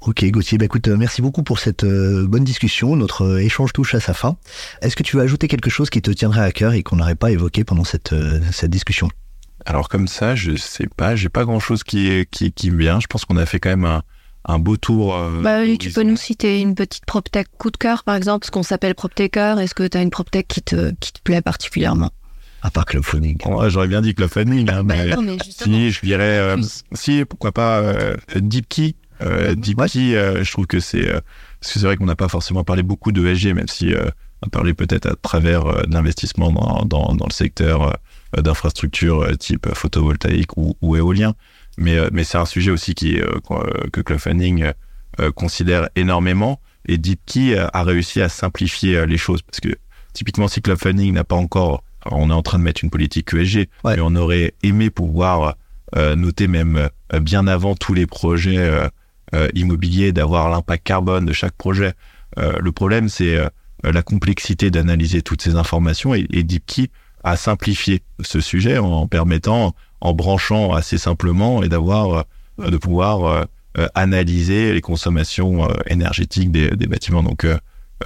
Ok Gauthier, bah écoute, euh, merci beaucoup pour cette euh, bonne discussion. Notre euh, échange touche à sa fin. Est-ce que tu veux ajouter quelque chose qui te tiendrait à cœur et qu'on n'aurait pas évoqué pendant cette, euh, cette discussion? Alors comme ça, je sais pas, j'ai pas grand chose qui qui qui me vient. Je pense qu'on a fait quand même un un beau tour. euh, Bah oui, tu peux nous citer une petite PropTech coup de cœur, par exemple, ce qu'on s'appelle PropTaker. Est-ce que tu as une PropTech qui te, qui te plaît particulièrement? À part Club Phoning. Ouais, J'aurais bien dit que le funding, hein, mais Bah non, mais justement. Si, je dirais, euh, si, pourquoi pas euh, DeepKey. Euh, euh, je trouve que c'est, euh, parce que c'est vrai qu'on n'a pas forcément parlé beaucoup de ESG, même si euh, on a parlé peut-être à travers de l'investissement dans, dans, dans le secteur d'infrastructures type photovoltaïque ou, ou éolien. Mais, mais c'est un sujet aussi qui, que Club Funding euh, considère énormément. Et DeepKey a réussi à simplifier les choses parce que typiquement, si Club Funding n'a pas encore, on est en train de mettre une politique ESG, Ouais. mais on aurait aimé pouvoir noter même bien avant tous les projets euh, immobiliers, d'avoir l'impact carbone de chaque projet. Euh, le problème, c'est euh, la complexité d'analyser toutes ces informations et, et DeepKey a simplifié ce sujet en permettant, en branchant assez simplement et d'avoir, euh, de pouvoir analyser les consommations euh, énergétiques des, des bâtiments. Donc euh,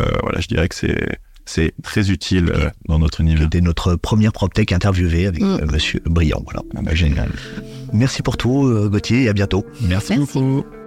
euh, voilà, je dirais que c'est c'est très utile dans notre univers. était notre première PropTech interviewée avec Mm. euh, Monsieur Briand. Voilà. Ah bah, génial. Merci pour tout, Gauthier, et à bientôt. Merci, Merci. beaucoup.